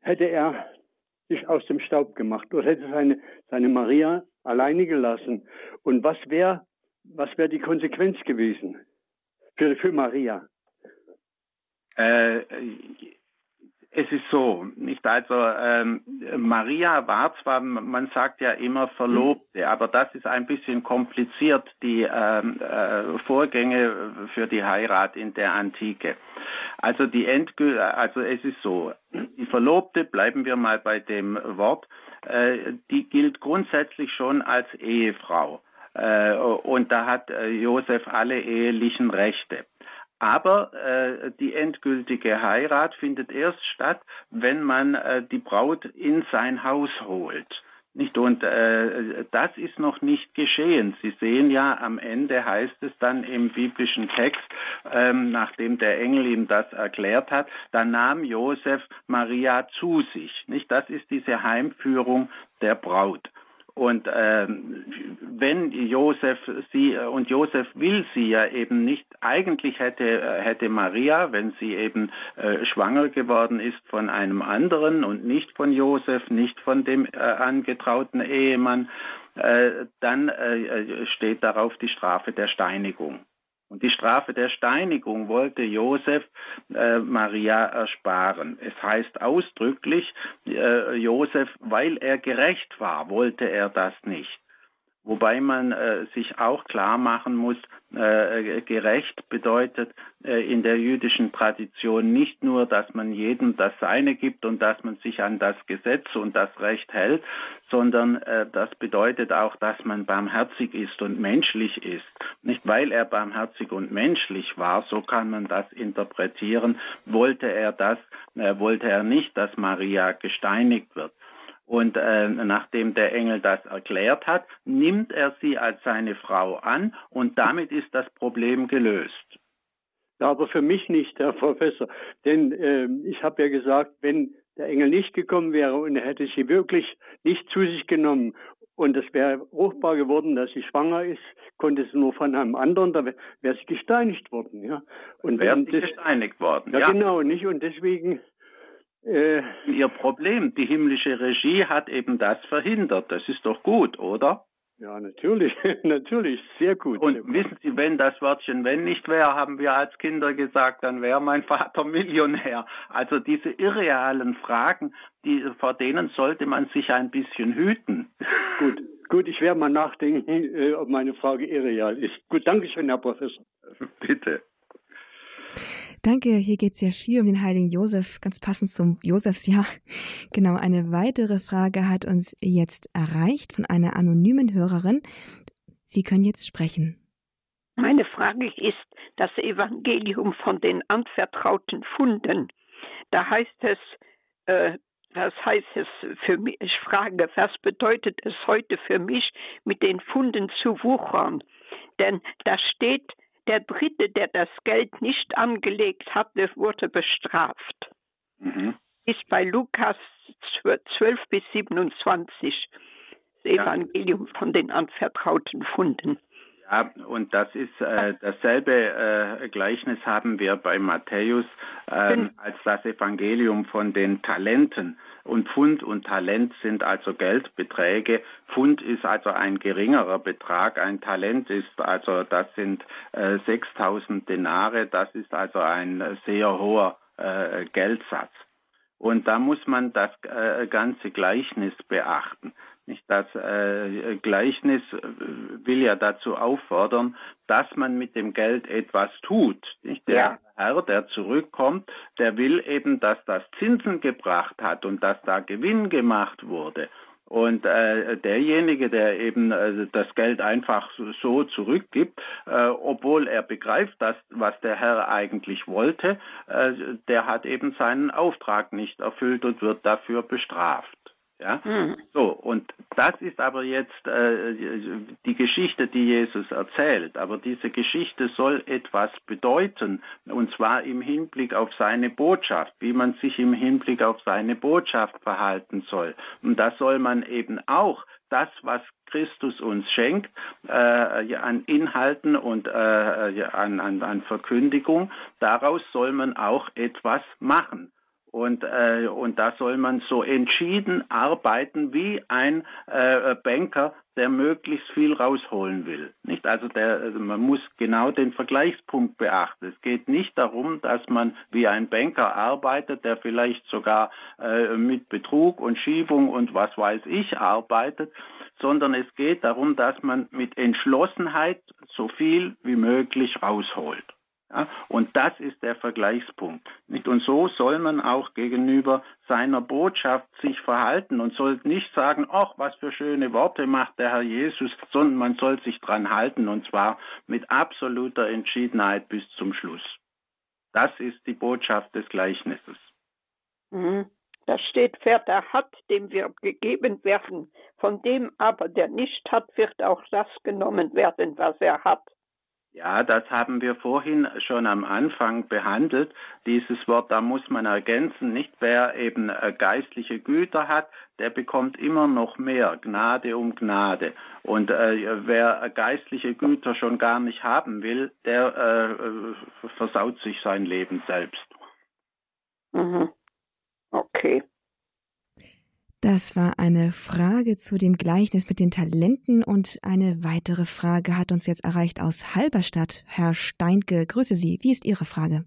[SPEAKER 9] hätte er sich aus dem Staub gemacht oder hätte seine, seine Maria alleine gelassen. Und was wäre was wäre die Konsequenz gewesen für, für Maria?
[SPEAKER 2] Äh, es ist so, nicht also ähm, Maria war zwar, man sagt ja immer Verlobte, aber das ist ein bisschen kompliziert die ähm, äh, Vorgänge für die Heirat in der Antike. Also die Endgül also es ist so, die Verlobte, bleiben wir mal bei dem Wort, äh, die gilt grundsätzlich schon als Ehefrau. Äh, und da hat äh, Josef alle ehelichen Rechte. Aber äh, die endgültige Heirat findet erst statt, wenn man äh, die Braut in sein Haus holt. Nicht und äh, das ist noch nicht geschehen. Sie sehen ja, am Ende heißt es dann im biblischen Text, ähm, nachdem der Engel ihm das erklärt hat, da nahm Josef Maria zu sich. Nicht, das ist diese Heimführung der Braut. Und ähm, wenn Josef sie und Josef will sie ja eben nicht. Eigentlich hätte äh, hätte Maria, wenn sie eben äh, schwanger geworden ist von einem anderen und nicht von Josef, nicht von dem äh, angetrauten Ehemann, äh, dann äh, steht darauf die Strafe der Steinigung. Und die Strafe der Steinigung wollte Josef äh, Maria ersparen. Es heißt ausdrücklich, äh, Josef, weil er gerecht war, wollte er das nicht. Wobei man äh, sich auch klar machen muss, äh, gerecht bedeutet äh, in der jüdischen Tradition nicht nur, dass man jedem das Seine gibt und dass man sich an das Gesetz und das Recht hält, sondern äh, das bedeutet auch, dass man barmherzig ist und menschlich ist. Nicht weil er barmherzig und menschlich war, so kann man das interpretieren, wollte er das, äh, wollte er nicht, dass Maria gesteinigt wird. Und äh, nachdem der Engel das erklärt hat, nimmt er sie als seine Frau an und damit ist das Problem gelöst.
[SPEAKER 9] Ja, aber für mich nicht, Herr Professor. Denn äh, ich habe ja gesagt, wenn der Engel nicht gekommen wäre und er hätte sie wirklich nicht zu sich genommen und es wäre fruchtbar geworden, dass sie schwanger ist, konnte sie nur von einem anderen, da wäre sie gesteinigt worden. Ja.
[SPEAKER 2] Und wäre sie gesteinigt worden.
[SPEAKER 9] Ja, ja, genau, nicht? Und deswegen
[SPEAKER 2] äh, Ihr Problem. Die himmlische Regie hat eben das verhindert. Das ist doch gut, oder?
[SPEAKER 9] Ja, natürlich, natürlich, sehr gut.
[SPEAKER 2] Und
[SPEAKER 9] sehr gut.
[SPEAKER 2] wissen Sie, wenn das Wörtchen wenn nicht wäre, haben wir als Kinder gesagt, dann wäre mein Vater Millionär. Also diese irrealen Fragen, die, vor denen sollte man sich ein bisschen hüten.
[SPEAKER 9] Gut, gut, ich werde mal nachdenken, äh, ob meine Frage irreal ist. Gut, danke schön, Herr Professor.
[SPEAKER 2] Bitte.
[SPEAKER 1] Danke, hier geht es ja viel um den heiligen Josef, ganz passend zum Josefsjahr. Genau, eine weitere Frage hat uns jetzt erreicht von einer anonymen Hörerin. Sie können jetzt sprechen.
[SPEAKER 10] Meine Frage ist das Evangelium von den anvertrauten Funden. Da heißt es, äh, was heißt es für mich? Ich frage, was bedeutet es heute für mich, mit den Funden zu wuchern? Denn da steht, der Dritte, der das Geld nicht angelegt hatte, wurde bestraft. Mhm. Ist bei Lukas 12 bis 27 das. Evangelium von den anvertrauten Funden.
[SPEAKER 2] Ja, und das ist äh, dasselbe äh, Gleichnis haben wir bei Matthäus äh, als das Evangelium von den Talenten. Und Pfund und Talent sind also Geldbeträge. Pfund ist also ein geringerer Betrag. Ein Talent ist also, das sind äh, 6000 Denare. Das ist also ein sehr hoher äh, Geldsatz. Und da muss man das äh, ganze Gleichnis beachten. Nicht das äh, Gleichnis äh, will ja dazu auffordern, dass man mit dem Geld etwas tut. Nicht der ja. Herr, der zurückkommt, der will eben, dass das Zinsen gebracht hat und dass da Gewinn gemacht wurde. Und äh, derjenige, der eben äh, das Geld einfach so zurückgibt, äh, obwohl er begreift, dass, was der Herr eigentlich wollte, äh, der hat eben seinen Auftrag nicht erfüllt und wird dafür bestraft. Ja? Mhm. So, und das ist aber jetzt äh, die Geschichte, die Jesus erzählt. Aber diese Geschichte soll etwas bedeuten, und zwar im Hinblick auf seine Botschaft, wie man sich im Hinblick auf seine Botschaft verhalten soll. Und da soll man eben auch das, was Christus uns schenkt, äh, an Inhalten und äh, an, an, an Verkündigung, daraus soll man auch etwas machen. Und, äh, und da soll man so entschieden arbeiten wie ein äh, Banker, der möglichst viel rausholen will. Nicht? Also, der, also man muss genau den Vergleichspunkt beachten. Es geht nicht darum, dass man wie ein Banker arbeitet, der vielleicht sogar äh, mit Betrug und Schiebung und was weiß ich arbeitet, sondern es geht darum, dass man mit Entschlossenheit so viel wie möglich rausholt. Ja, und das ist der Vergleichspunkt. Nicht? Und so soll man auch gegenüber seiner Botschaft sich verhalten und soll nicht sagen, ach, was für schöne Worte macht der Herr Jesus, sondern man soll sich dran halten und zwar mit absoluter Entschiedenheit bis zum Schluss. Das ist die Botschaft des Gleichnisses.
[SPEAKER 10] Mhm. Da steht, wer da hat, dem wird gegeben werden. Von dem aber, der nicht hat, wird auch das genommen werden, was er hat.
[SPEAKER 2] Ja, das haben wir vorhin schon am Anfang behandelt. Dieses Wort, da muss man ergänzen, nicht wer eben äh, geistliche Güter hat, der bekommt immer noch mehr Gnade um Gnade. Und äh, wer geistliche Güter schon gar nicht haben will, der äh, versaut sich sein Leben selbst.
[SPEAKER 10] Mhm. Okay.
[SPEAKER 1] Das war eine Frage zu dem Gleichnis mit den Talenten und eine weitere Frage hat uns jetzt erreicht aus Halberstadt. Herr Steinke, grüße Sie. Wie ist Ihre Frage?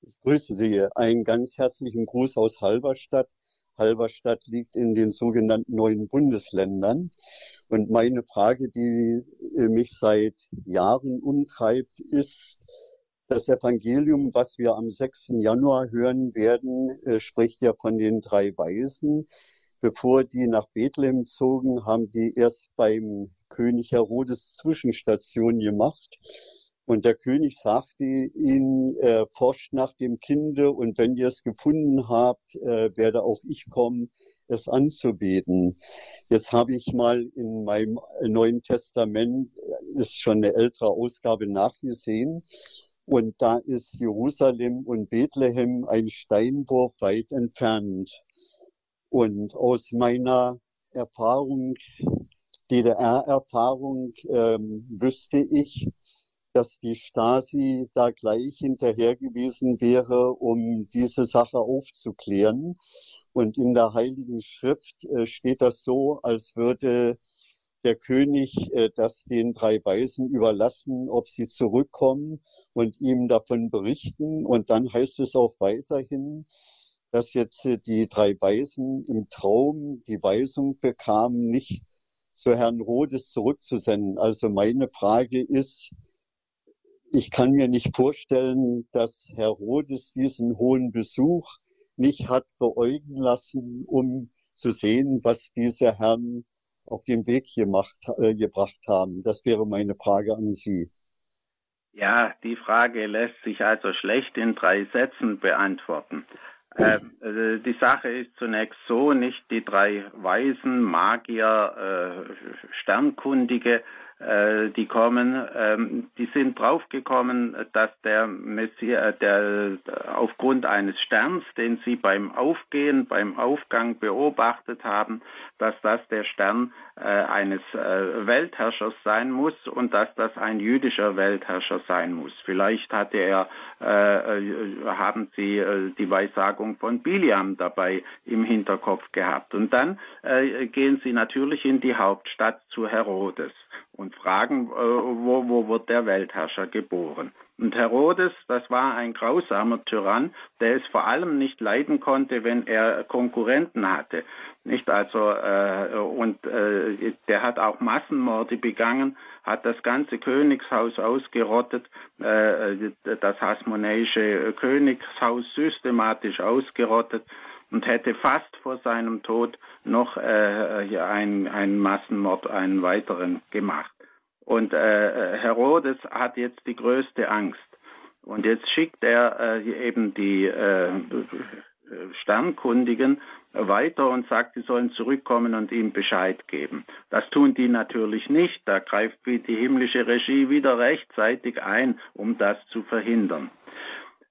[SPEAKER 11] Ich grüße Sie. Einen ganz herzlichen Gruß aus Halberstadt. Halberstadt liegt in den sogenannten neuen Bundesländern. Und meine Frage, die mich seit Jahren umtreibt, ist, das Evangelium, was wir am 6. Januar hören werden, äh, spricht ja von den drei Weisen, Bevor die nach Bethlehem zogen, haben die erst beim König Herodes Zwischenstation gemacht. Und der König sagte ihnen, äh, forscht nach dem Kinde und wenn ihr es gefunden habt, äh, werde auch ich kommen, es anzubeten. Jetzt habe ich mal in meinem Neuen Testament, äh, ist schon eine ältere Ausgabe nachgesehen, und da ist Jerusalem und Bethlehem ein Steinwurf weit entfernt. Und aus meiner Erfahrung, DDR-Erfahrung, ähm, wüsste ich, dass die Stasi da gleich hinterher gewesen wäre, um diese Sache aufzuklären. Und in der Heiligen Schrift äh, steht das so, als würde der König äh, das den drei Weisen überlassen, ob sie zurückkommen und ihm davon berichten. Und dann heißt es auch weiterhin, dass jetzt äh, die drei Weisen im Traum die Weisung bekamen, nicht zu Herrn Rhodes zurückzusenden. Also meine Frage ist, ich kann mir nicht vorstellen, dass Herodes diesen hohen Besuch nicht hat beäugen lassen, um zu sehen, was diese Herren auf den Weg gemacht, äh, gebracht haben. Das wäre meine Frage an Sie.
[SPEAKER 2] Ja, die Frage lässt sich also schlecht in drei Sätzen beantworten. Äh, äh, die Sache ist zunächst so, nicht die drei Weisen, Magier, äh, Sternkundige die kommen, ähm, die sind draufgekommen, dass der Messias, der aufgrund eines Sterns, den sie beim Aufgehen, beim Aufgang beobachtet haben, dass das der Stern äh, eines äh, Weltherrschers sein muss und dass das ein jüdischer Weltherrscher sein muss. Vielleicht hatte er, haben sie die Weissagung von Biliam dabei im Hinterkopf gehabt. Und dann gehen sie natürlich in die Hauptstadt zu Herodes und fragen, äh, wo, wo wird der Weltherrscher geboren. Und Herodes, das war ein grausamer Tyrann, der es vor allem nicht leiden konnte, wenn er Konkurrenten hatte. Nicht also äh, und äh, der hat auch Massenmorde begangen, hat das ganze Königshaus ausgerottet, äh, das hasmonäische Königshaus systematisch ausgerottet und hätte fast vor seinem Tod noch äh, einen, einen Massenmord, einen weiteren gemacht. Und äh, Herodes hat jetzt die größte Angst. Und jetzt schickt er äh, eben die äh, Sternkundigen weiter und sagt, sie sollen zurückkommen und ihm Bescheid geben. Das tun die natürlich nicht. Da greift die himmlische Regie wieder rechtzeitig ein, um das zu verhindern.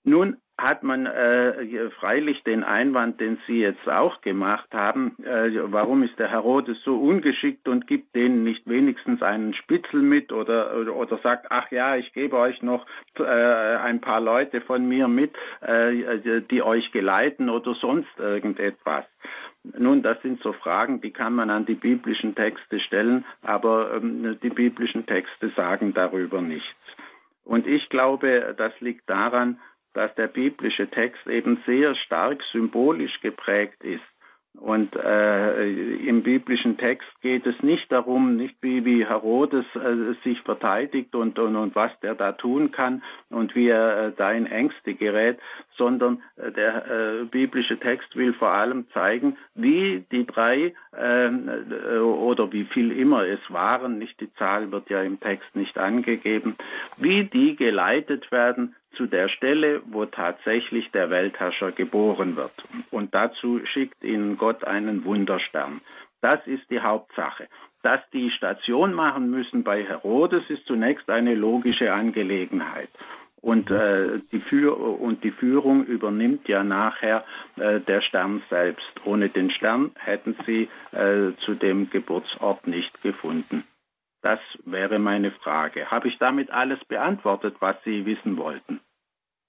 [SPEAKER 2] Nun hat man äh, freilich den Einwand, den Sie jetzt auch gemacht haben, äh, warum ist der Herodes so ungeschickt und gibt denen nicht wenigstens einen Spitzel mit oder, oder, oder sagt, ach ja, ich gebe euch noch äh, ein paar Leute von mir mit, äh, die euch geleiten oder sonst irgendetwas. Nun, das sind so Fragen, die kann man an die biblischen Texte stellen, aber ähm, die biblischen Texte sagen darüber nichts. Und ich glaube, das liegt daran, dass der biblische Text eben sehr stark symbolisch geprägt ist. Und äh, im biblischen Text geht es nicht darum, nicht wie, wie Herodes äh, sich verteidigt und, und, und was der da tun kann und wie er äh, da in Ängste gerät, sondern äh, der äh, biblische Text will vor allem zeigen, wie die drei ähm, äh, oder wie viel immer es waren, nicht die Zahl wird ja im Text nicht angegeben, wie die geleitet werden zu der Stelle, wo tatsächlich der Weltherrscher geboren wird. Und dazu schickt ihnen Gott einen Wunderstern. Das ist die Hauptsache. Dass die Station machen müssen bei Herodes, ist zunächst eine logische Angelegenheit. Und, äh, die, Führ und die Führung übernimmt ja nachher äh, der Stern selbst. Ohne den Stern hätten sie äh, zu dem Geburtsort nicht gefunden. Das wäre meine Frage. Habe ich damit alles beantwortet, was Sie wissen wollten?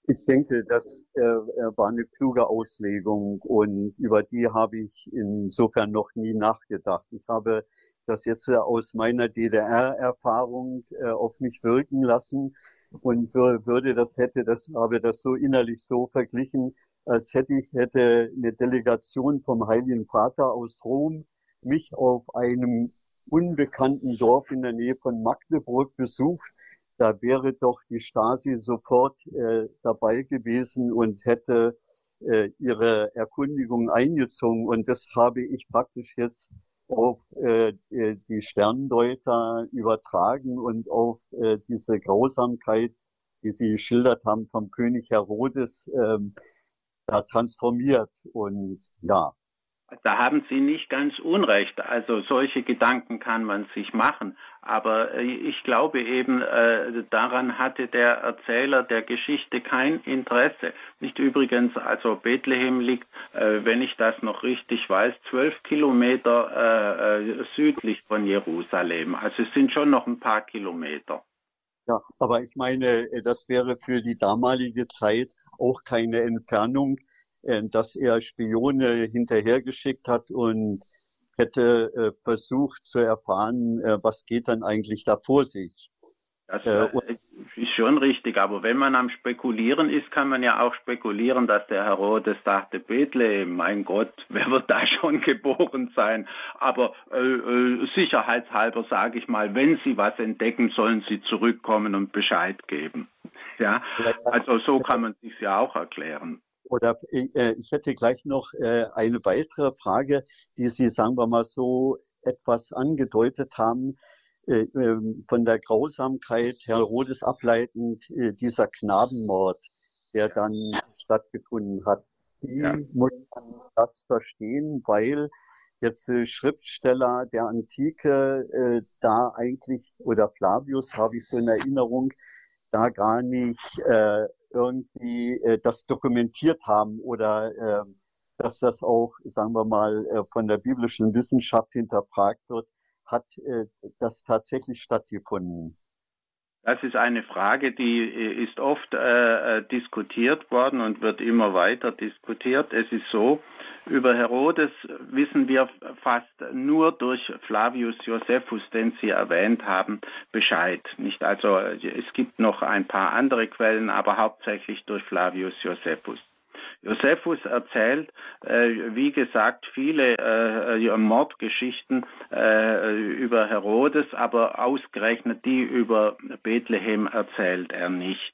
[SPEAKER 11] Ich denke, das äh, war eine kluge Auslegung und über die habe ich insofern noch nie nachgedacht. Ich habe das jetzt äh, aus meiner DDR-Erfahrung äh, auf mich wirken lassen und würde das hätte das habe das so innerlich so verglichen, als hätte ich hätte eine Delegation vom Heiligen Vater aus Rom mich auf einem unbekannten Dorf in der Nähe von Magdeburg besucht. Da wäre doch die Stasi sofort äh, dabei gewesen und hätte äh, ihre Erkundigung eingezogen. Und das habe ich praktisch jetzt auf äh, äh die Sterndeuter übertragen und auf äh, diese Grausamkeit, die Sie geschildert haben vom König Herodes, ähm, da transformiert. Und ja,
[SPEAKER 2] da haben Sie nicht ganz Unrecht. Also solche Gedanken kann man sich machen. Aber äh, ich glaube eben, äh, daran hatte der Erzähler der Geschichte kein Interesse. Nicht übrigens, also Bethlehem liegt, äh, wenn ich das noch richtig weiß, zwölf Kilometer südlich von Jerusalem. Also es sind schon noch ein paar Kilometer.
[SPEAKER 11] Ja, aber ich meine, das wäre für die damalige Zeit auch keine Entfernung äh, dass er Spione hinterhergeschickt hat und hätte äh, versucht zu erfahren, äh, was geht dann eigentlich da vor sich.
[SPEAKER 2] Das ist schon richtig, aber wenn man am Spekulieren ist, kann man ja auch spekulieren, dass der Herodes dachte, Bethlehem, mein Gott, wer wird da schon geboren sein? Aber äh, äh, sicherheitshalber sage ich mal, wenn Sie was entdecken, sollen Sie zurückkommen und Bescheid geben. Ja, also so kann man sich ja auch erklären.
[SPEAKER 11] Oder äh, ich hätte gleich noch äh, eine weitere Frage, die Sie, sagen wir mal, so etwas angedeutet haben, äh, ähm, von der Grausamkeit Herodes ableitend, äh, dieser Knabenmord, der dann stattgefunden hat. Wie ja. muss man das verstehen? Weil jetzt äh, Schriftsteller der Antike äh, da eigentlich, oder Flavius habe ich so in Erinnerung, da gar nicht irgendwie äh, das dokumentiert haben oder äh, dass das auch, sagen wir mal, äh, von der biblischen Wissenschaft hinterfragt wird, hat äh, das tatsächlich stattgefunden?
[SPEAKER 2] Das ist eine Frage, die äh, ist oft äh, äh, diskutiert worden und wird immer weiter diskutiert. Es ist so, über Herodes wissen wir fast nur durch Flavius Josephus, den Sie erwähnt haben, Bescheid. Nicht also, es gibt noch ein paar andere Quellen, aber hauptsächlich durch Flavius Josephus. Josephus erzählt, äh, wie gesagt, viele äh, Mordgeschichten äh, über Herodes, aber ausgerechnet die über Bethlehem erzählt er nicht.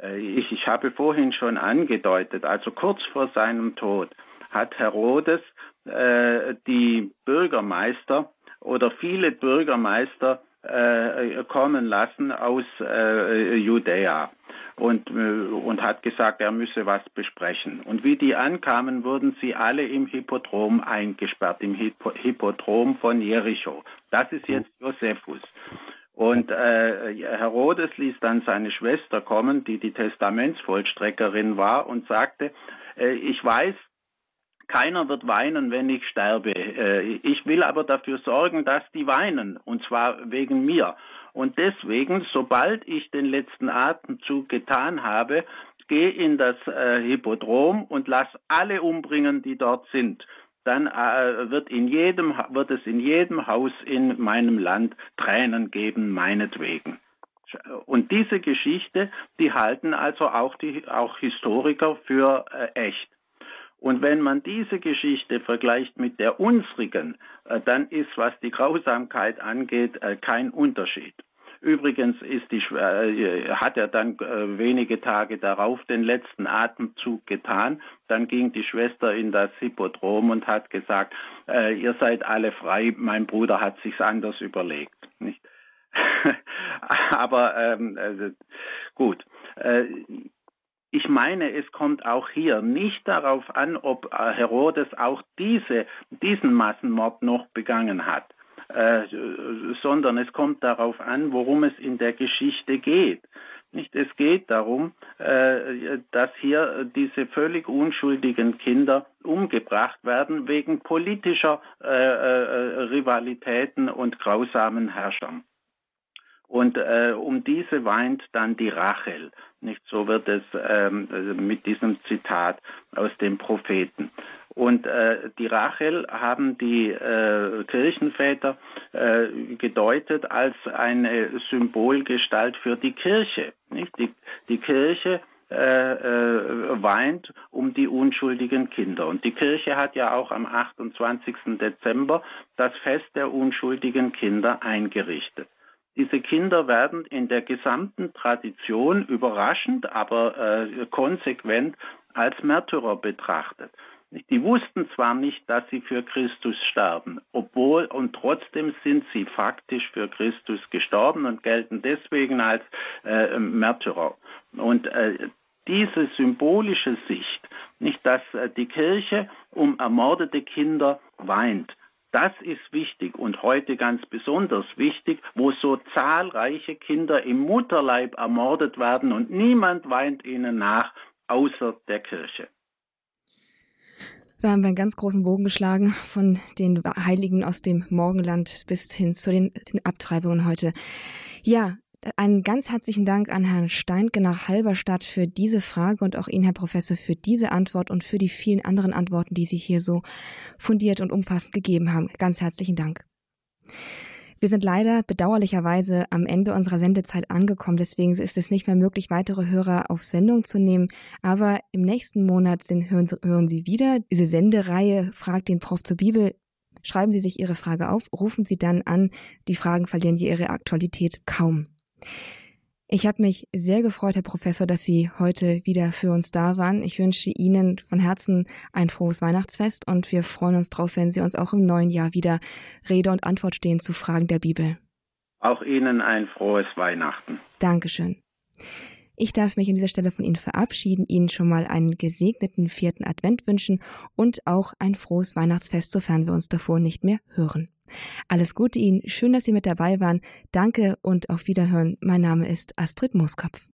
[SPEAKER 2] Äh, ich, ich habe vorhin schon angedeutet, also kurz vor seinem Tod hat Herodes äh, die Bürgermeister oder viele Bürgermeister äh, kommen lassen aus Judäa und, äh, und hat gesagt, er müsse was besprechen. Und wie die ankamen, wurden sie alle im Hippodrom eingesperrt, im Hippodrom von Jericho. Das ist jetzt Josephus. Und äh, Herodes ließ dann seine Schwester kommen, die die Testamentsvollstreckerin war, und sagte, äh, ich weiß, keiner wird weinen, wenn ich sterbe. Äh, ich will aber dafür sorgen, dass die weinen, und zwar wegen mir. Und deswegen, sobald ich den letzten Atemzug getan habe, gehe in das äh, Hippodrom und lass alle umbringen, die dort sind. Dann äh, wird, in jedem, wird es in jedem Haus in meinem Land Tränen geben, meinetwegen. Und diese Geschichte, die halten also auch die auch Historiker für echt. Und wenn man diese Geschichte vergleicht mit der unsrigen, äh, dann ist, was die Grausamkeit angeht, äh, kein Unterschied. Übrigens ist die, äh, hat er dann wenige Tage darauf den letzten Atemzug getan. Dann ging die Schwester in das Hippodrom und hat gesagt, ihr seid alle frei, mein Bruder hat sich's anders überlegt. Nicht? Aber ähm, also, gut. Ich meine, es kommt auch hier nicht darauf an, ob äh, Herodes auch diese, diesen Massenmord noch begangen hat, äh, sondern es kommt darauf an, worum es in der Geschichte geht. Nicht, es geht darum, äh, dass hier diese völlig unschuldigen Kinder umgebracht werden wegen politischer äh, Rivalitäten und grausamen Herrschern. Und äh, um diese weint dann die Rachel. Nicht so wird es ähm, also mit diesem Zitat aus dem Propheten. Und äh, die Rachel haben die äh, Kirchenväter äh, gedeutet als eine Symbolgestalt für die Kirche. Nicht? Die, die Kirche äh, äh, weint um die unschuldigen Kinder. Und die Kirche hat ja auch am 28. Dezember das Fest der unschuldigen Kinder eingerichtet. Diese Kinder werden in der gesamten Tradition überraschend, aber äh, konsequent als Märtyrer betrachtet. Die wussten zwar nicht, dass sie für Christus sterben, obwohl und trotzdem sind sie faktisch für Christus gestorben und gelten deswegen als äh, Märtyrer. Und äh, diese symbolische Sicht, nicht, dass äh, die Kirche um ermordete Kinder weint, das ist wichtig und heute ganz besonders wichtig, wo so zahlreiche Kinder im Mutterleib ermordet werden und niemand weint ihnen nach, außer der Kirche.
[SPEAKER 1] Da haben wir einen ganz großen Bogen geschlagen von den Heiligen aus dem Morgenland bis hin zu den, den Abtreibungen heute. Ja, einen ganz herzlichen Dank an Herrn Steinke nach Halberstadt für diese Frage und auch Ihnen, Herr Professor, für diese Antwort und für die vielen anderen Antworten, die Sie hier so fundiert und umfassend gegeben haben. Ganz herzlichen Dank. Wir sind leider bedauerlicherweise am Ende unserer Sendezeit angekommen. Deswegen ist es nicht mehr möglich, weitere Hörer auf Sendung zu nehmen. Aber im nächsten Monat sind, hören, hören Sie wieder diese Sendereihe Fragt den Prof zur Bibel. Schreiben Sie sich Ihre Frage auf, rufen Sie dann an. Die Fragen verlieren je ihre Aktualität kaum. Ich habe mich sehr gefreut, Herr Professor, dass Sie heute wieder für uns da waren. Ich wünsche Ihnen von Herzen ein frohes Weihnachtsfest und wir freuen uns darauf, wenn Sie uns auch im neuen Jahr wieder Rede und Antwort stehen zu Fragen der Bibel.
[SPEAKER 2] Auch Ihnen ein frohes Weihnachten.
[SPEAKER 1] Dankeschön. Ich darf mich an dieser Stelle von Ihnen verabschieden, Ihnen schon mal einen gesegneten vierten Advent wünschen und auch ein frohes Weihnachtsfest, sofern wir uns davor nicht mehr hören. Alles Gute Ihnen, schön, dass Sie mit dabei waren. Danke und auf Wiederhören. Mein Name ist Astrid Mooskopf.